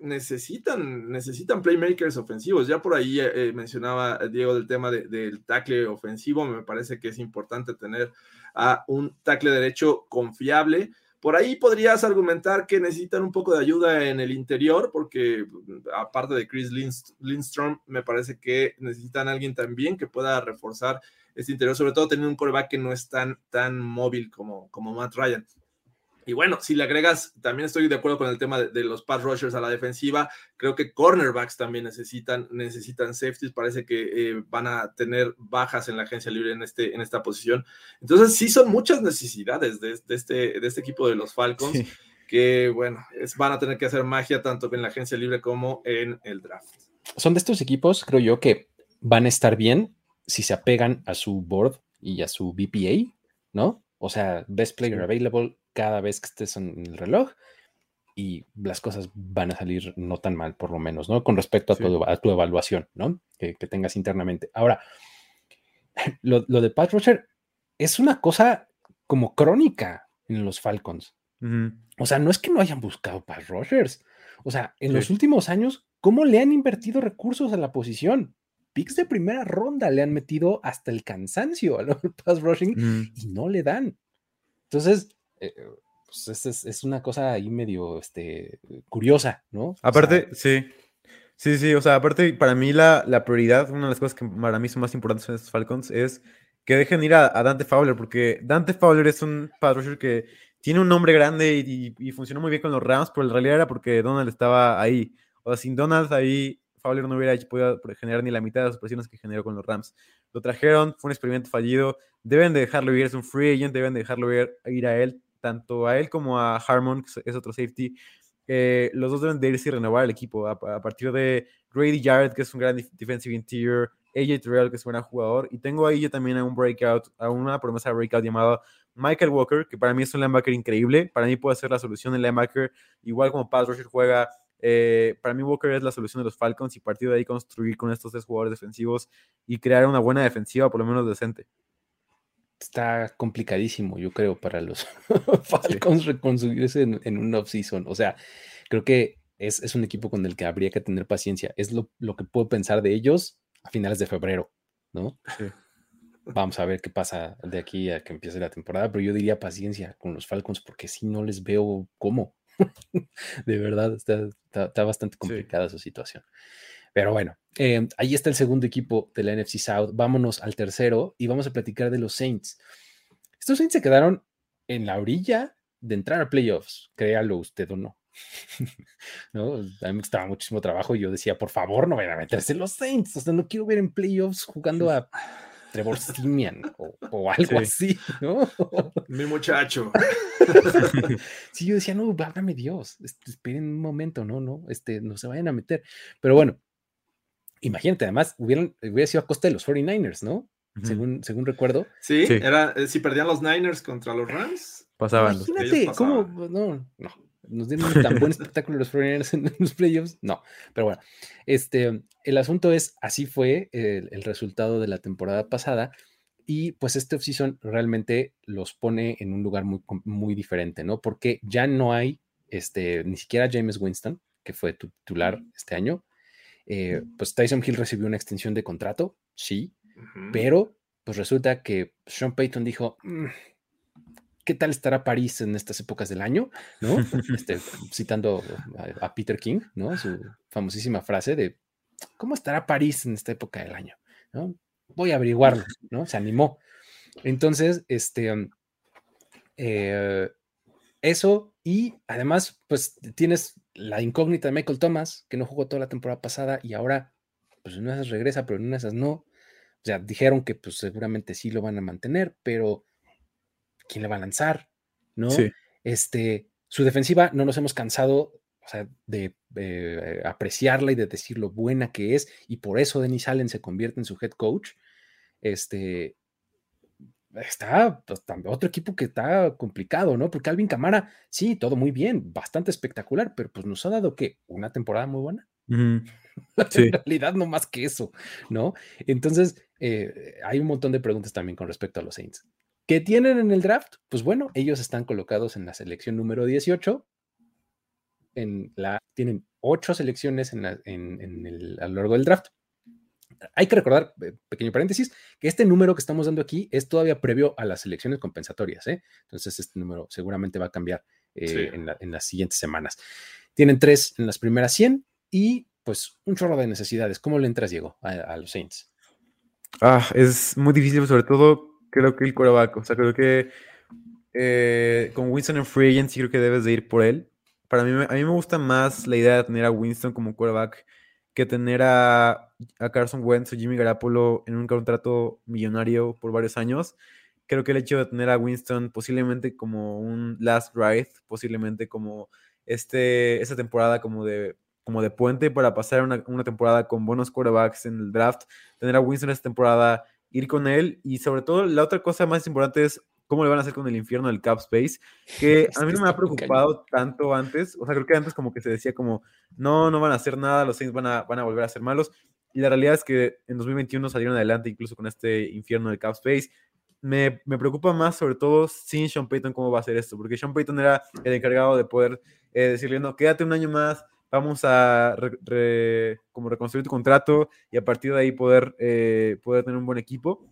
necesitan, necesitan playmakers ofensivos. Ya por ahí eh, mencionaba Diego del tema del tackle ofensivo. Me parece que es importante tener a un tackle derecho confiable. Por ahí podrías argumentar que necesitan un poco de ayuda en el interior, porque aparte de Chris Lindstrom, me parece que necesitan alguien también que pueda reforzar este interior, sobre todo teniendo un coreback que no es tan, tan móvil como, como Matt Ryan. Y bueno, si le agregas, también estoy de acuerdo con el tema de, los pass rushers a la defensiva. Creo que cornerbacks también necesitan, necesitan safeties. Parece que eh, van a tener bajas en la agencia libre en, este, en esta posición. Entonces, sí son muchas necesidades de, este, de este equipo de los Falcons. Que bueno, es, van a tener que hacer magia tanto en la agencia libre como en el draft. Son de estos equipos, creo yo, que van a estar bien si se apegan a su board y a su BPA, ¿no? O sea, best player available, cada vez que estés en el reloj y las cosas van a salir no tan mal, por lo menos, ¿no? Con respecto a, tu, evaluación, ¿no? Que, tengas internamente. Ahora, <laughs> lo, de Pat Roger es una cosa como crónica en los Falcons. O sea, no es que no hayan buscado Pat Rogers. O sea, en los últimos años, ¿cómo le han invertido recursos a la posición? Picks de primera ronda le han metido hasta el cansancio a los pass rushing y no le dan. Entonces, eh, pues es, una cosa ahí medio este, curiosa, ¿no? Aparte, sí. Sí, sí, o sea, aparte, para mí la, la, prioridad, una de las cosas que para mí son más importantes en estos Falcons es que dejen ir a, Dante Fowler, porque Dante Fowler es un pass que tiene un nombre grande y, funcionó muy bien con los Rams, pero en realidad era porque Donald estaba ahí. O sea, sin Donald ahí, Fowler no hubiera podido generar ni la mitad de las presiones que generó con los Rams. Lo trajeron, fue un experimento fallido. Deben de dejarlo ir, es un free agent, deben de dejarlo ir, a él, tanto a él como a Harmon, que es otro safety. Eh, los dos deben de irse y renovar el equipo a, partir de Grady Jarrett, que es un gran defensive interior, AJ Terrell, que es un gran jugador, y tengo ahí yo también a un breakout, a una promesa de breakout llamada Michael Walker, que para mí es un linebacker increíble, para mí puede ser la solución del linebacker, igual como Pat Rusher juega, eh, para mí Walker es la solución de los Falcons y partir de ahí construir con estos tres jugadores defensivos y crear una buena defensiva, por lo menos decente. Está complicadísimo, yo creo, para los <laughs> Falcons reconstruirse en, en un off-season. O sea, creo que es, es, un equipo con el que habría que tener paciencia. Es lo, lo que puedo pensar de ellos a finales de febrero, ¿no? Vamos a ver qué pasa de aquí a que empiece la temporada, pero yo diría paciencia con los Falcons porque si no les veo cómo. <laughs> de verdad, está, bastante complicada su situación. Pero bueno, em, ahí está el segundo equipo de la NFC South. Vámonos al tercero y vamos a platicar de los Saints. Estos Saints se quedaron en la orilla de entrar a playoffs, créalo usted o no. <laughs> ¿no? A mí me costaba muchísimo trabajo y yo decía, por favor, no vayan a meterse los Saints. O sea, no quiero ver en playoffs jugando a Trevor Simian o, algo así, ¿no? <laughs> Mi muchacho. <laughs> sí, yo decía, no, válgame Dios, este, esperen un momento, no, no, este, no se vayan a meter. Pero bueno, imagínate, además, hubieran, hubiera sido a costa de los 49ers, ¿no? según, según recuerdo. Sí, era, eh, si perdían los Niners contra los Rams. Pasaban. Imagínate, ¿cómo? No, no, nos dieron un tan buen <laughs> espectáculo los 49ers en los playoffs. No, pero bueno, este, el asunto es, así fue el, resultado de la temporada pasada y pues este offseason realmente los pone en un lugar muy, muy diferente, ¿no? Porque ya no hay, este, ni siquiera James Winston, que fue titular este año, eh, pues Tyson Hill recibió una extensión de contrato, sí, pero pues resulta que Sean Payton dijo, mm, ¿qué tal estará París en estas épocas del año? ¿No? Este, citando a, Peter King, ¿no? Su famosísima frase de, ¿cómo estará París en esta época del año? ¿No? Voy a averiguarlo, ¿no? Se animó. Entonces, este, eh, eso y además, pues tienes la incógnita de Michael Thomas, que no jugó toda la temporada pasada y ahora, pues en esas regresa, pero en esas no. O sea, dijeron que pues seguramente sí lo van a mantener, pero quién le va a lanzar, ¿no? Este, su defensiva no nos hemos cansado de eh, apreciarla y de decir lo buena que es, y por eso Denis Allen se convierte en su head coach. Este, está pues, otro equipo que está complicado, ¿no? Porque Alvin Camara, sí, todo muy bien, bastante espectacular, pero pues nos ha dado que una temporada muy buena. en <laughs> realidad, no más que eso, ¿no? Entonces, eh, hay un montón de preguntas también con respecto a los Saints. ¿Qué tienen en el draft? Pues bueno, ellos están colocados en la selección número 18. En la, tienen ocho selecciones en, el, a lo largo del draft. Hay que recordar, eh, pequeño paréntesis, que este número que estamos dando aquí es todavía previo a las selecciones compensatorias. ¿eh? Entonces, este número seguramente va a cambiar eh, en, las siguientes semanas. Tienen tres en las primeras 100 y pues un chorro de necesidades. ¿Cómo le entras, Diego, a, los Saints? Ah, es muy difícil, sobre todo creo que el coreback. O sea, creo que eh, con Winston en free agency creo que debes de ir por él. Para mí, a mí me gusta más la idea de tener a Winston como quarterback que tener a, Carson Wentz o Jimmy Garapolo en un contrato millonario por varios años. Creo que el hecho de tener a Winston posiblemente como un last ride, posiblemente como este, esta temporada como de, como de puente para pasar una, una temporada con buenos quarterbacks en el draft, tener a Winston esta temporada ir con él y sobre todo la otra cosa más importante es cómo le van a hacer con el infierno del cap space, que <laughs> a mí no me ha preocupado tanto antes, o sea, creo que antes como que se decía como, no, no van a hacer nada, los Saints van a, van a volver a ser malos, y la realidad es que en 2021 salieron adelante incluso con este infierno del cap space. Me, me preocupa más sobre todo sin Sean Payton cómo va a hacer esto, porque Sean Payton era el encargado de poder eh, decirle, no, quédate un año más, vamos a como reconstruir tu contrato y a partir de ahí poder, eh, poder tener un buen equipo.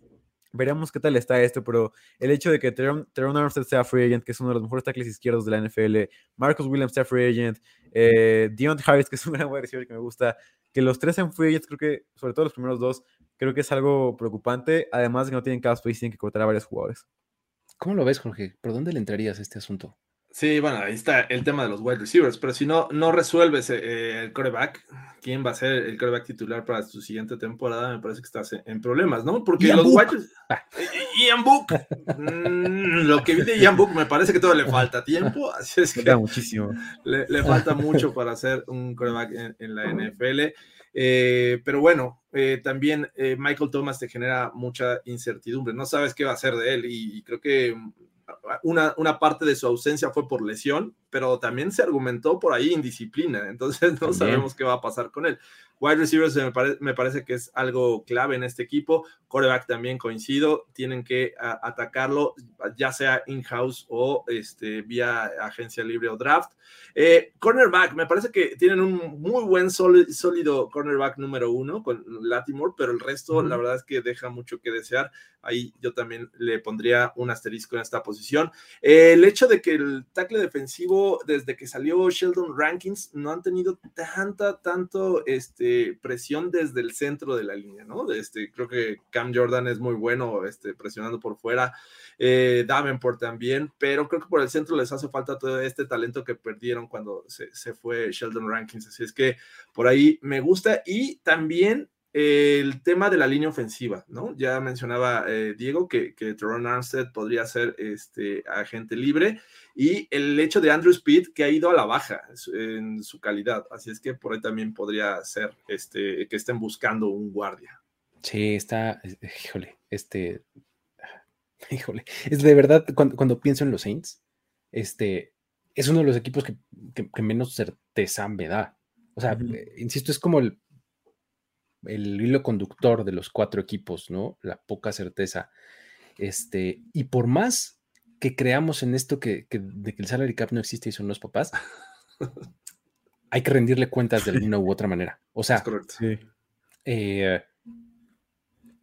Veremos qué tal está esto, pero el hecho de que Teron, Teron Armstead sea free agent, que es uno de los mejores tackles izquierdos de la NFL, Marcus Williams sea free agent, eh, Dion Harris, que es un <laughs> gran wide receiver que me gusta, que los tres sean free agents, creo que, sobre todo los primeros dos, creo que es algo preocupante, además de que no tienen cap space, tienen que cortar a varios jugadores. ¿Cómo lo ves, Jorge? ¿Por dónde le entrarías a este asunto? Sí, bueno, ahí está el tema de los wide receivers, pero si no, no resuelves eh, el coreback, ¿quién va a ser el coreback titular para su siguiente temporada? Me parece que estás en, problemas, ¿no? Porque Ian los Book. wide Ian Book, mm, lo que vi de Ian Book me parece que todavía le falta tiempo, <laughs> así es que muchísimo. le, le falta mucho para ser un coreback en, en la NFL. Eh, pero bueno, eh, también Michael Thomas te genera mucha incertidumbre. No sabes qué va a hacer de él y, y creo que una, una, parte de su ausencia fue por lesión, pero también se argumentó por ahí indisciplina. <laughs> Entonces no También. sabemos qué va a pasar con él. Wide receivers me, pare- me parece que es algo clave en este equipo. Coreback también coincido. Tienen que a- atacarlo, ya sea in-house o este, vía agencia libre o draft. Eh, cornerback, me parece que tienen un muy buen sóli- sólido cornerback número uno con Latimore, pero el resto, la verdad es que deja mucho que desear. Ahí yo también le pondría un asterisco en esta posición. Eh, el hecho de que el tackle defensivo, desde que salió Sheldon Rankins, no han tenido tanta, tanto este, presión desde el centro de la línea, ¿no? Este, creo que Cam Jordan es muy bueno este, presionando por fuera, eh, Davenport también, pero creo que por el centro les hace falta todo este talento que perdieron cuando se, se fue Sheldon Rankins. Así es que por ahí me gusta y también el tema de la línea ofensiva, ¿no? Ya mencionaba eh, Diego que, que Teron Armstead podría ser este agente libre y el hecho de Andrew Speed que ha ido a la baja en su calidad, así es que por ahí también podría ser este que estén buscando un guardia. Sí, está, híjole, este, <laughs> híjole, es de verdad, cuando, cuando pienso en los Saints, este, es uno de los equipos que, que, que menos certeza me da. O sea, uh -huh. eh, insisto, es como el, el hilo conductor de los cuatro equipos, ¿no? La poca certeza. Este, y por más que creamos en esto que, que, de que el salary cap no existe y son los papás, hay que rendirle cuentas de alguna u otra manera. O sea, eh,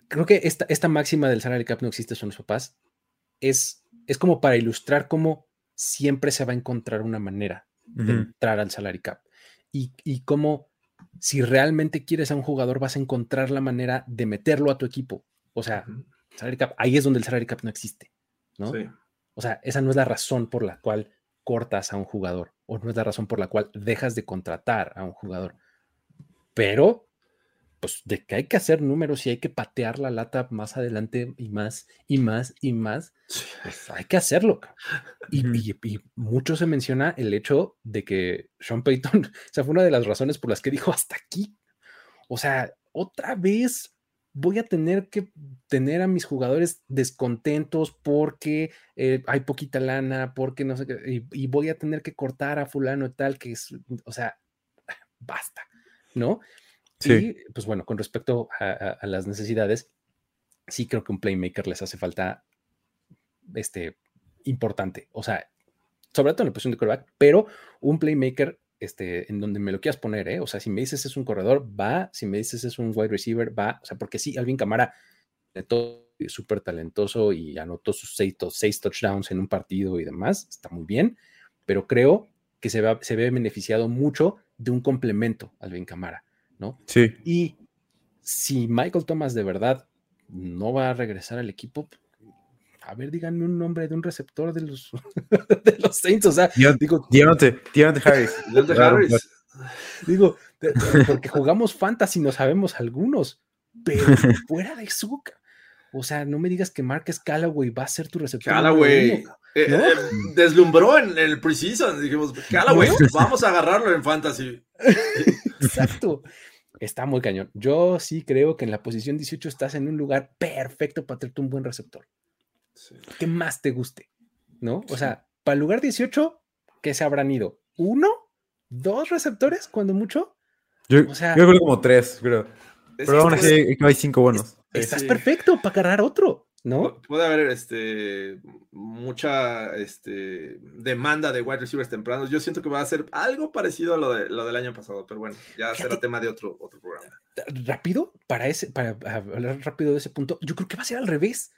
creo que esta, esta máxima del salary cap no existe son los papás es, es como para ilustrar cómo siempre se va a encontrar una manera de uh -huh. entrar al salary cap y, y cómo si realmente quieres a un jugador vas a encontrar la manera de meterlo a tu equipo. O sea, salary cap, ahí es donde el salary cap no existe, ¿no? Sí. O sea, esa no es la razón por la cual cortas a un jugador o no es la razón por la cual dejas de contratar a un jugador. Pero, pues, de que hay que hacer números y hay que patear la lata más adelante y más y más y más, pues hay que hacerlo. Y, y, y mucho se menciona el hecho de que Sean Payton, <laughs> o sea, fue una de las razones por las que dijo hasta aquí. O sea, otra vez voy a tener que tener a mis jugadores descontentos porque eh, hay poquita lana, porque no sé qué, y, y, voy a tener que cortar a fulano y tal, que es, o sea, basta, ¿no? Sí. Pues bueno, con respecto a, las necesidades, sí creo que un playmaker les hace falta este, importante, o sea, sobre todo en la posición de quarterback, pero un playmaker este, en donde me lo quieras poner, ¿eh? O sea, si me dices es un corredor, va, si me dices es un wide receiver, va, o sea, porque sí, Alvin Camara es súper talentoso y anotó sus seis, seis, touchdowns en un partido y demás, está muy bien, pero creo que se, va, se ve beneficiado mucho de un complemento Alvin Camara, ¿no? Sí. Y si Michael Thomas de verdad no va a regresar al equipo, a ver, díganme un nombre de un receptor de los, <laughs> de los Saints. O sea, Dion, digo, Dionte, Dionte Harris. <laughs> Dionte Harris. Digo, de, de, porque jugamos fantasy, no sabemos algunos, pero <laughs> fuera de eso, o sea, no me digas que Marcus Callaway va a ser tu receptor. Callaway. Eh, ¿no? eh, deslumbró en el preseason. Dijimos, Callaway, ¿No? vamos a agarrarlo en fantasy. Exacto. Está muy cañón. Yo sí creo que en la posición 18 estás en un lugar perfecto para tener un buen receptor. Sí. que más te guste, ¿no? O sea, para el lugar 18, ¿qué se habrán ido? ¿Uno? ¿Dos receptores? Cuando mucho. Yo, o sea, yo creo como tres, creo. Pero aún así hay cinco buenos. Es, estás sí. perfecto para agarrar otro. ¿No? Puede haber este, mucha este, demanda de wide receivers tempranos. Yo siento que va a ser algo parecido a lo, de, lo del año pasado, pero bueno, ya será tema de otro, otro programa. Rápido, para, ese, para hablar rápido de ese punto, yo creo que va a ser al revés.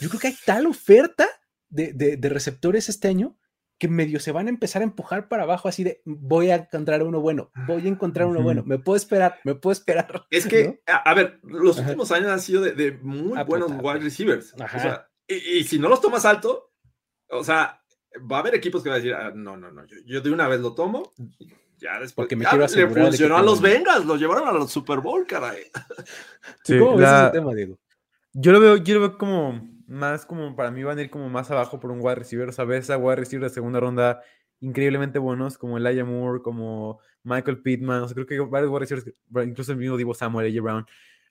Yo creo que hay tal oferta de, de, de receptores este año que medio se van a empezar a empujar para abajo, así de voy a encontrar uno bueno, voy a encontrar uno bueno, me puedo esperar, me puedo esperar. Es que, a, ver, los últimos años han sido de, muy ah, buenos wide receivers. O sea, y, si no los tomas alto, o sea, va a haber equipos que van a decir, ah, no, no, no, yo, de una vez lo tomo. Ya después Porque me ya, le funcionó a los Bengals, los llevaron a los Super Bowl, caray. ¿Cómo ves ese tema, Diego? Yo lo veo, yo lo veo como más como para mí van a ir como más abajo por un wide receiver. O sea, ves a wide receiver de segunda ronda increíblemente buenos, como Elijah Moore, como Michael Pittman. O sea, creo que varios wide receivers, incluso el mismo Divo Samuel, AJ Brown.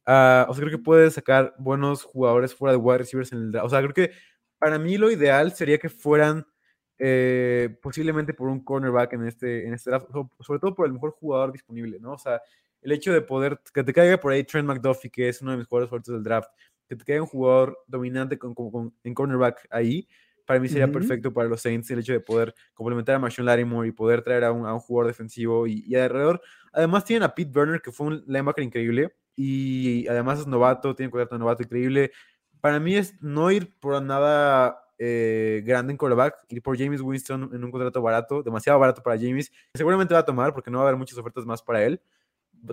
Uh, o sea, creo que puedes sacar buenos jugadores fuera de wide receivers en el draft. O sea, creo que para mí lo ideal sería que fueran eh, posiblemente por un cornerback en este, en este draft, sobre todo por el mejor jugador disponible, ¿no? O sea, el hecho de poder, que te caiga por ahí Trent McDuffie, que es uno de mis jugadores fuertes del draft, que te quede un jugador dominante con, en cornerback ahí, para mí sería perfecto para los Saints el hecho de poder complementar a Marshawn Lattimore y poder traer a un, a un jugador defensivo y, alrededor. Además tienen a Pete Burner, que fue un linebacker increíble y además es novato, tiene un contrato de novato increíble. Para mí es no ir por nada eh, grande en quarterback, ir por James Winston en un contrato barato, demasiado barato para James, seguramente va a tomar porque no va a haber muchas ofertas más para él.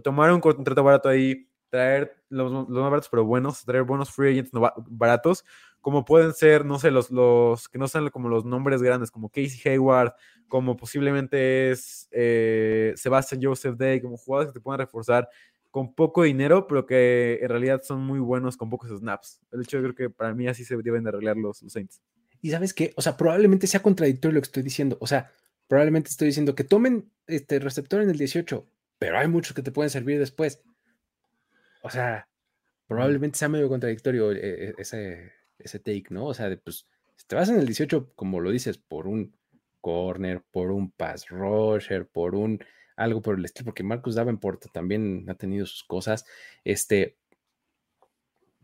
Tomar un contrato barato ahí, traer los, los más baratos pero buenos, traer buenos free agents baratos, como pueden ser, no sé, los, los que no sean como los nombres grandes, como Casey Hayward, como posiblemente es eh, Sebastian Joseph Day, como jugadores que te puedan reforzar con poco dinero, pero que en realidad son muy buenos con pocos snaps. El hecho, yo creo que para mí así se deben de arreglar los, los Saints. Y sabes qué, o sea, probablemente sea contradictorio lo que estoy diciendo. O sea, probablemente estoy diciendo que tomen este receptor en el 18, pero hay muchos que te pueden servir después. O sea, probablemente sea medio contradictorio eh, eh, ese, ese take, ¿no? O sea, pues, si te vas en el 18, como lo dices, por un corner, por un pass rusher, por un algo por el estilo, porque Marcus Davenport también ha tenido sus cosas, este,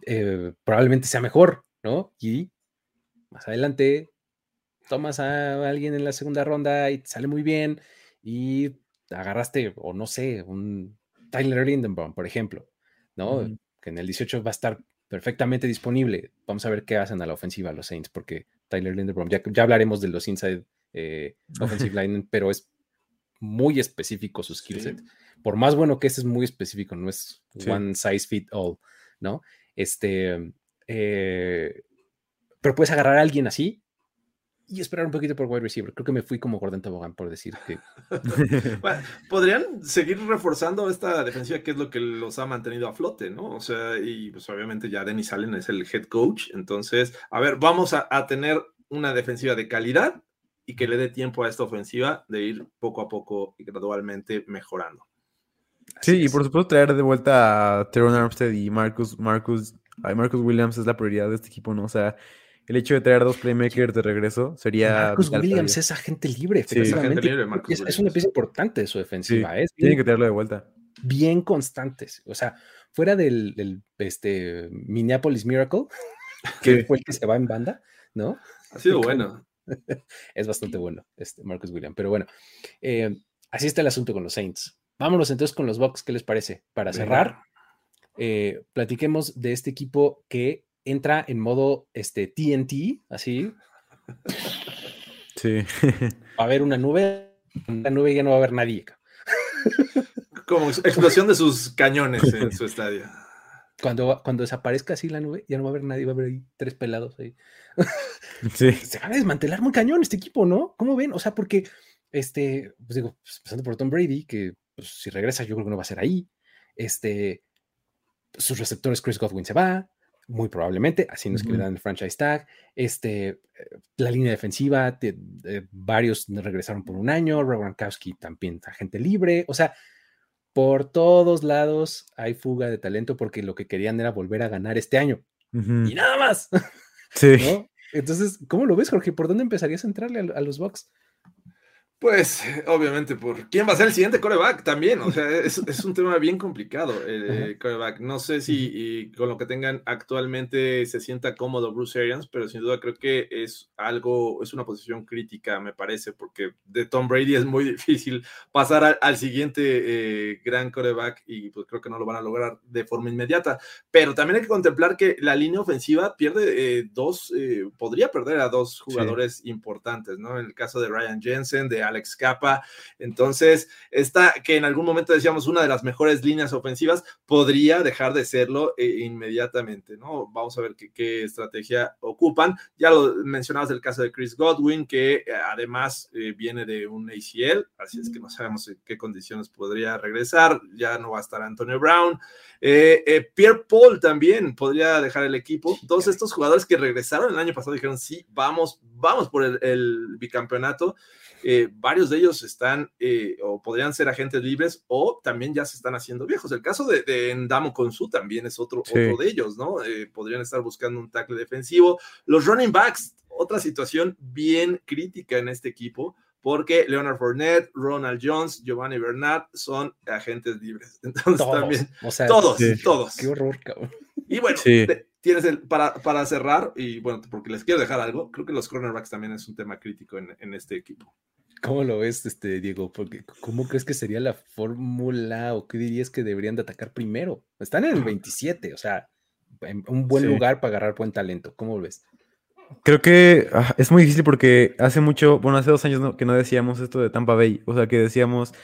eh, probablemente sea mejor, ¿no? Y más adelante tomas a alguien en la segunda ronda y te sale muy bien y agarraste, o no sé, un Tyler Lindenbaum, por ejemplo, ¿no? Que en el 18 va a estar perfectamente disponible. Vamos a ver qué hacen a la ofensiva los Saints, porque Tyler Lindenbaum, ya, ya hablaremos de los inside eh, offensive <laughs> line, pero es muy específico su skill set. Por más bueno que este es muy específico, no es one size fit all, ¿no? Este, eh, pero puedes agarrar a alguien así y esperar un poquito por wide receiver. Creo que me fui como Gordon Tobogán por decir que. <laughs> Podrían seguir reforzando esta defensiva, que es lo que los ha mantenido a flote, ¿no? O sea, y pues obviamente ya Dennis Allen es el head coach. Entonces, a ver, vamos a, tener una defensiva de calidad y que le dé tiempo a esta ofensiva de ir poco a poco y gradualmente mejorando. sí, y por supuesto traer de vuelta a Teron Armstead y Marcus, Marcus, Marcus Williams es la prioridad de este equipo, ¿no? O sea, el hecho de traer dos playmakers de regreso sería. Marcus Williams es agente libre, sí, es, agente libre es, una pieza importante de su defensiva. Sí, tienen que traerlo de vuelta. Bien constantes. O sea, fuera del, este, Minneapolis Miracle, <laughs> que fue el que se va en banda, ¿no? Ha sido bueno. <laughs> es bastante bueno, este Marcus Williams. Pero bueno, eh, así está el asunto con los Saints. Vámonos entonces con los Bucks, ¿qué les parece? Para cerrar, eh, platiquemos de este equipo que entra en modo este, TNT, así. Sí. <laughs> Va a haber una nube, la nube ya no va a haber nadie. <laughs> Como explosión de sus cañones en su estadio. Cuando, cuando desaparezca así la nube, ya no va a haber nadie, va a haber ahí tres pelados ahí. <laughs> Sí. Se va a desmantelar muy cañón este equipo, ¿no? ¿Cómo ven? O sea, porque, este, pues digo, pues, pasando por Tom Brady, que pues, si regresa yo creo que no va a ser ahí. Este, sus receptores Chris Godwin se va, muy probablemente, así nos que le dan el franchise tag. Este, eh, la línea defensiva, varios regresaron por un año, Rob Gronkowski también agente libre, o sea, por todos lados hay fuga de talento porque lo que querían era volver a ganar este año y nada más. <laughs> Sí. Entonces, ¿cómo lo ves, Jorge? ¿Por dónde empezarías a entrarle a, los Bucks? Pues, obviamente, por quién va a ser el siguiente coreback también. O sea, es, <laughs> es un tema bien complicado el coreback. No sé si con lo que tengan actualmente se sienta cómodo Bruce Arians, pero sin duda creo que es algo, es una posición crítica, me parece, porque de Tom Brady es muy <laughs> difícil pasar al, siguiente eh, gran coreback y pues creo que no lo van a lograr de forma inmediata. Pero también hay que contemplar que la línea ofensiva pierde eh, dos, eh, podría perder a dos jugadores importantes, ¿no? En el caso de Ryan Jensen, de Alex Capa. Entonces, esta que en algún momento decíamos una de las mejores líneas ofensivas, podría dejar de serlo eh, inmediatamente, ¿no? Vamos a ver qué, estrategia ocupan. Ya lo mencionabas el caso de Chris Godwin, que eh, además eh, viene de un ACL, así es que no sabemos en qué condiciones podría regresar. Ya no va a estar Antonio Brown. Pierre Paul también podría dejar el equipo. Todos estos jugadores que regresaron el año pasado dijeron, sí, vamos, vamos por el bicampeonato. Eh, varios de ellos están eh, o podrían ser agentes libres o también ya se están haciendo viejos. El caso de, de Ndamo Konsu también es otro, otro de ellos, ¿no? Eh, podrían estar buscando un tackle defensivo. Los running backs, otra situación bien crítica en este equipo porque Leonard Fournette, Ronald Jones, Giovanni Bernard son agentes libres. <laughs> Entonces también, todos, todos. Qué horror, cabrón. Y bueno, tienes el, para, para cerrar, y bueno, porque les quiero dejar algo, creo que los cornerbacks también es un tema crítico en, en este equipo. ¿Cómo lo ves, este, Diego? Porque, ¿Cómo crees que sería la fórmula o qué dirías que deberían de atacar primero? Están en el 27, o sea, en un buen lugar para agarrar buen talento. ¿Cómo lo ves? Creo que ah, es muy difícil porque hace mucho, bueno, hace dos años que no decíamos esto de Tampa Bay, o sea, que decíamos,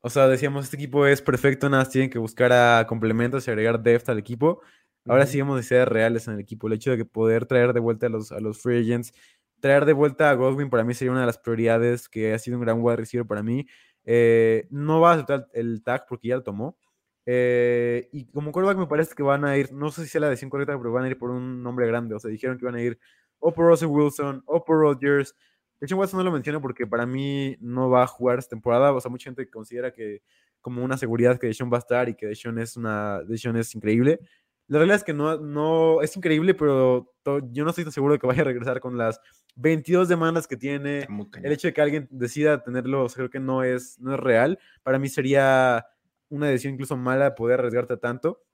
o sea, decíamos, este equipo es perfecto, nada más tienen que buscar a complementos y agregar depth al equipo. Ahora sí hemos de ser reales en el equipo. El hecho de que poder traer de vuelta a los, a los free agents traer de vuelta a Godwin para mí sería una de las prioridades que ha sido un gran wide receiver para mí. Eh, no va a aceptar el tag porque ya lo tomó. Eh, y como quarterback me parece que van a ir, no sé si sea la decisión correcta, pero van a ir por un nombre grande. O sea, dijeron que van a ir o por Russell Wilson o por Rodgers. De hecho, Watson no lo menciono porque para mí no va a jugar esta temporada. O sea, mucha gente considera que como una seguridad que Deshaun va a estar y que Deshaun es una Deshaun es increíble. La realidad es que no, no es increíble, pero yo no estoy tan seguro de que vaya a regresar con las 22 demandas que tiene. El hecho de que alguien decida tenerlo, creo que no es, no es real. Para mí sería una decisión incluso mala poder arriesgarte tanto.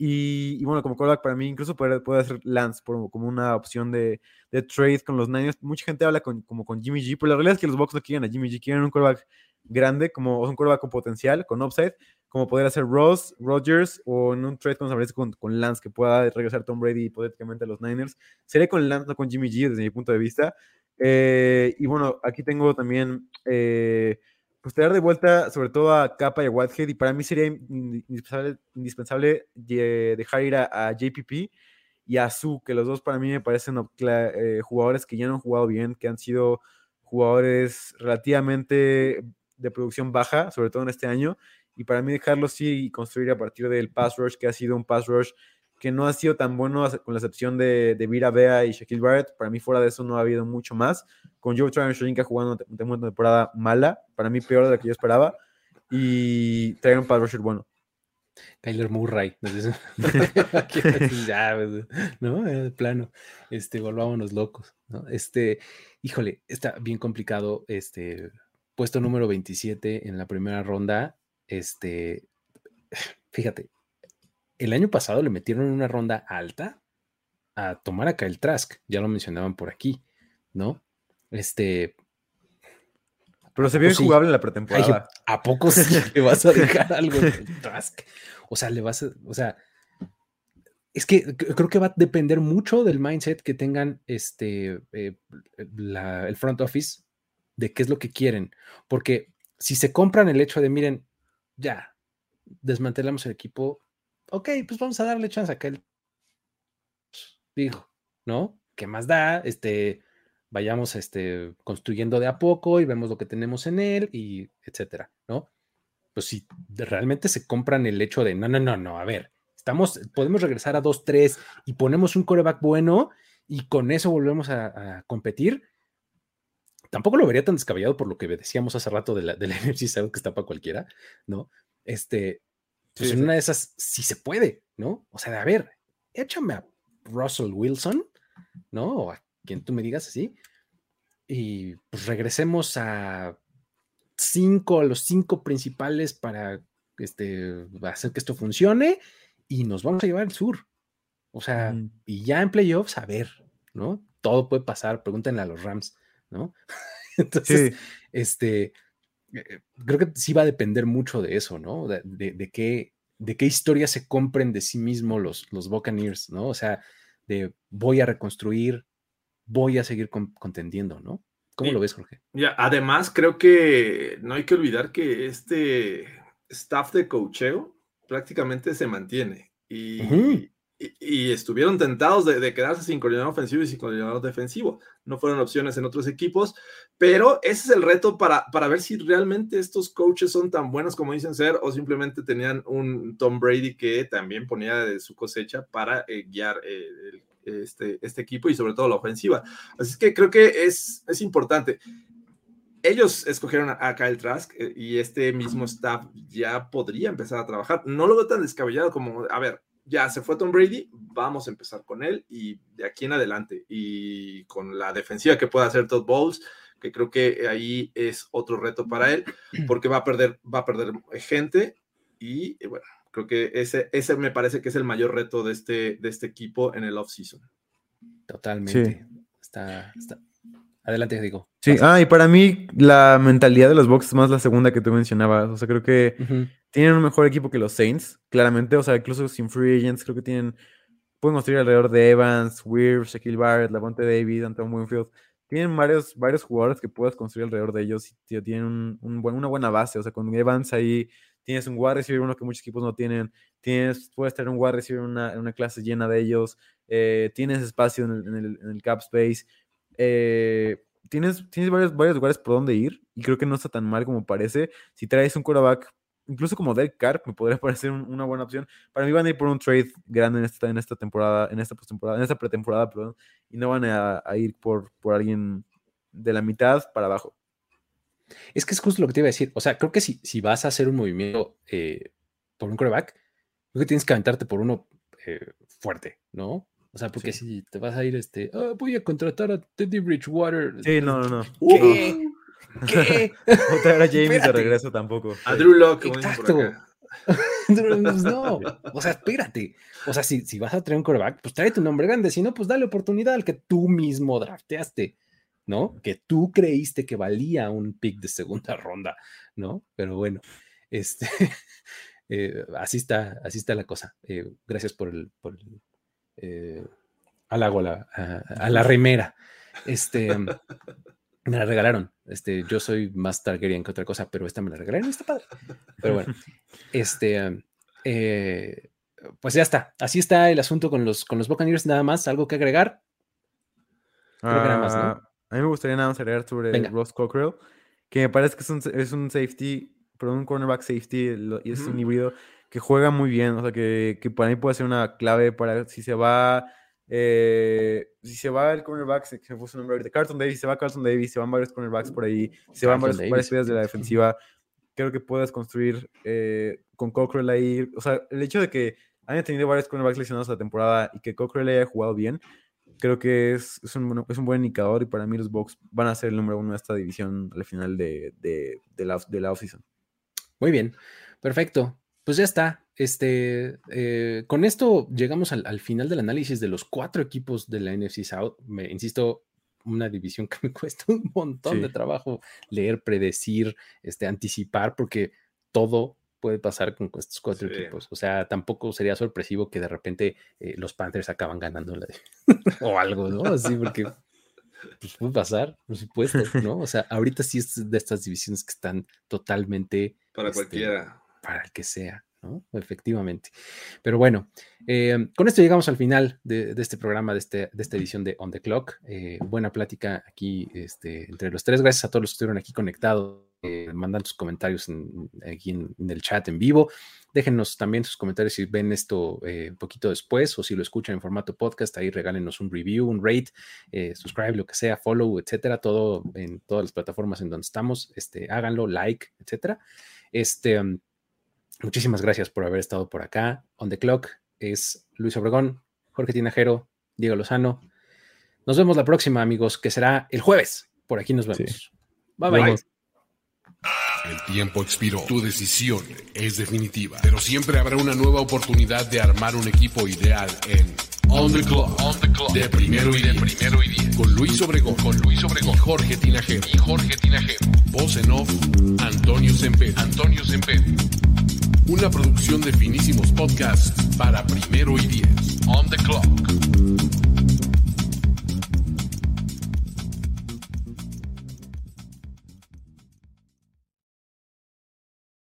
Y, bueno, como callback para mí, incluso puede, puede hacer Lance por, como una opción de, de, trade con los Niners. Mucha gente habla con, como con Jimmy G, pero la realidad es que los Bucks no quieren a Jimmy G, quieren un callback grande, como un quarterback con potencial, con upside, como podría ser Ross, Rodgers o en un trade con, con Lance que pueda regresar Tom Brady hipotéticamente a los Niners. Sería con Lance, no con Jimmy G desde mi punto de vista. Eh, y bueno, aquí tengo también, eh, pues traer de vuelta sobre todo a Capa y a Whitehead y para mí sería indispensable, indispensable dejar ir a, JPP y a Su, que los dos para mí me parecen eh, jugadores que ya no han jugado bien, que han sido jugadores relativamente de producción baja, sobre todo en este año, y para mí dejarlo sí y construir a partir del pass rush, que ha sido un pass rush que no ha sido tan bueno, con la excepción de, de Vira Bea y Shaquille Barrett. Para mí, fuera de eso, no ha habido mucho más. Con Joe Tryon jugando una temporada mala, para mí peor de la que yo esperaba, y traer un pass rusher bueno. Kyler Murray. <laughs> <laughs> ya, ¿no? El plano. Este, volvámonos locos, ¿no? Este, híjole, está bien complicado. Este, puesto número 27 en la primera ronda este, fíjate, el año pasado le metieron una ronda alta a tomar acá el Trask, ya lo mencionaban por aquí, ¿no? Este. Pero se vio injugable en la pretemporada. ¿A poco sí <laughs> le vas a dejar algo del Trask? O sea, le vas a. O sea, es que creo que va a depender mucho del mindset que tengan este, eh, el front office de qué es lo que quieren. Porque si se compran el hecho de, miren, ya, desmantelamos el equipo. Ok, pues vamos a darle chance a que él dijo, ¿no? ¿Qué más da? Este, vayamos este, construyendo de a poco y vemos lo que tenemos en él y etcétera, ¿no? Pues si realmente se compran el hecho de, no, no, no, no, a ver, estamos, podemos regresar a 2-3 y ponemos un coreback bueno y con eso volvemos a competir, tampoco lo vería tan descabellado por lo que decíamos hace rato de la, de la <laughs> que está para cualquiera, ¿no? Este, pues en una de esas sí se puede, ¿no? O sea, de a ver, échame a Russell Wilson, ¿no? O a quien tú me digas así, y pues regresemos a cinco, a los cinco principales para este, hacer que esto funcione y nos vamos a llevar al sur. O sea, y ya en playoffs, a ver, ¿no? Todo puede pasar, pregúntenle a los Rams, ¿no? <laughs> Entonces, Sí, este, eh, creo que sí va a depender mucho de eso, ¿no? De, de- de qué, de qué historia se compren de sí mismos los, los Buccaneers, ¿no? O sea, de voy a reconstruir, voy a seguir con- contendiendo, ¿no? ¿Cómo lo ves, Jorge? Ya, además, creo que no hay que olvidar que este staff de cocheo prácticamente se mantiene y. y- estuvieron tentados de, quedarse sin coordinador ofensivo y sin coordinador defensivo. No fueron opciones en otros equipos, pero ese es el reto para, para ver si realmente estos coaches son tan buenos como dicen ser o simplemente tenían un Tom Brady que también ponía de su cosecha para eh, guiar eh, este, este equipo y sobre todo la ofensiva. Así que creo que es, es importante. Ellos escogieron a, a Kyle Trask eh, y este mismo staff ya podría empezar a trabajar. No lo veo tan descabellado como, a ver, ya se fue Tom Brady, vamos a empezar con él y de aquí en adelante. Y con la defensiva que pueda hacer Todd Bowles, que creo que ahí es otro reto para él, porque va a perder, va a perder gente y eh, bueno, creo que ese, ese me parece que es el mayor reto de este, de este equipo en el offseason. Totalmente. Está, está. Adelante, digo. sí. Ah, y para mí la mentalidad de los Bucks es más la segunda que tú mencionabas. O sea, creo que. Tienen un mejor equipo que los Saints, claramente. O sea, incluso sin free agents, creo que tienen. Pueden construir alrededor de Evans, Weir, Shaquille Barrett, Lavonte David, Anton Winfield. Tienen varios, varios jugadores que puedas construir alrededor de ellos y tienen un, un buen- una buena base. O sea, con Evans ahí tienes un wide receiver, uno que muchos equipos no tienen. Tienes, puedes tener un wide receiver una, una clase llena de ellos. eh, tienes espacio en el cap space. eh, tienes, tienes varios, varios lugares por donde ir y creo que no está tan mal como parece. Si traes un quarterback incluso como Derek Carr me podría <laughs> parecer un- una buena opción. Para mí van a ir por un trade grande en esta, en esta temporada, en esta postemporada, en esta pretemporada, perdón, y no van a, a ir por, por alguien de la mitad para abajo. Es que es justo lo que te iba a decir. O sea, creo que si, si vas a hacer un movimiento eh, por un coreback, creo que tienes que aventarte por uno eh, fuerte, ¿no? O sea, porque si te vas a ir, este, "Ah, voy a contratar a Teddy Bridgewater. Sí, no, no, no. ¿Qué? ¿Qué? <laughs> O traer a James de regreso tampoco. A Drew Lock, como dicen por Exacto. <laughs> Pues no, o sea, espérate. O sea, si, si vas a traer un coreback, pues trae tu nombre grande. Si no, pues dale oportunidad al que tú mismo drafteaste, ¿no? Que tú creíste que valía un pick de segunda <laughs> ronda, ¿no? Pero bueno, este, eh, así está, así está la cosa. Eh, gracias por el, por el eh, halago a la, a, a la remera. Este, me la regalaron. Este, yo soy más Targaryen que otra cosa, pero esta me la regalaron y está padre. Pero bueno, <laughs> este, eh, pues ya está. Así está el asunto con los, con los Buccaneers. Nada más, algo que agregar. Creo que nada más, ¿no? Ah, A mí me gustaría nada más agregar sobre Venga. Ross Cockrell, que me parece que es un, es un safety, pero un cornerback safety, y es un híbrido que juega muy bien, o sea, que, que para mí puede ser una clave para si se va, eh, si se va el cornerback, se, se fue su nombre ahorita, Carlton Davis, se va Carlton Davis, se van varios cornerbacks por ahí, se van varios, varias piezas de la defensiva, creo que puedes construir eh, con Cockrell ahí, o sea, el hecho de que hayan tenido varios cornerbacks lesionados la temporada y que Cockrell haya jugado bien, creo que es, es, un, buen- es un buen indicador y para mí los Bucks van a ser el número uno de esta división al final de, de, de la, de la offseason. Muy bien, perfecto. Pues ya está. Este, eh, con esto llegamos al, al final del análisis de los cuatro equipos de la NFC South. Me insisto, una división que me <laughs> cuesta un montón de trabajo leer, predecir, este, anticipar, porque todo puede pasar con estos cuatro Sí. equipos. O sea, tampoco sería sorpresivo que de repente eh, los Panthers acaban ganando la <laughs> o algo, ¿no? Así porque pues puede pasar, por supuesto, ¿no? O sea, ahorita sí es de estas divisiones que están totalmente Para Este, cualquiera. Para el que sea, ¿no? Efectivamente. Pero bueno, eh, con esto llegamos al final de, de este programa, de, este, de esta edición de On the Clock. Eh, buena plática aquí este, entre los tres. Gracias a todos los que estuvieron aquí conectados, eh, mandan sus comentarios en- aquí en, en el chat en vivo. Déjenos también sus comentarios si ven esto eh, un poquito después o si lo escuchan en formato podcast. Ahí regálenos un review, un rate, eh, subscribe, lo que sea, follow, etcétera. Todo en todas las plataformas en donde estamos. Este, háganlo, like, etcétera. Este, um, muchísimas gracias por haber estado por acá. On the Clock es Luis Obregón, Jorge Tinajero, Diego Lozano. Nos vemos la próxima, amigos, que será el jueves. Por aquí nos vemos. Bye bye. Vemos. El tiempo expiró. Tu decisión es definitiva. Pero siempre habrá una nueva oportunidad de armar un equipo ideal en On the Clock. On the Clock. De primero y de primero y diez. Con Luis Obregón. Con Luis Obregón. Y Jorge Tinajero. Y Jorge Tinajero. Voz en off. Antonio Semper. Antonio Semper. Una producción de finísimos podcasts para primero y diez. On the Clock.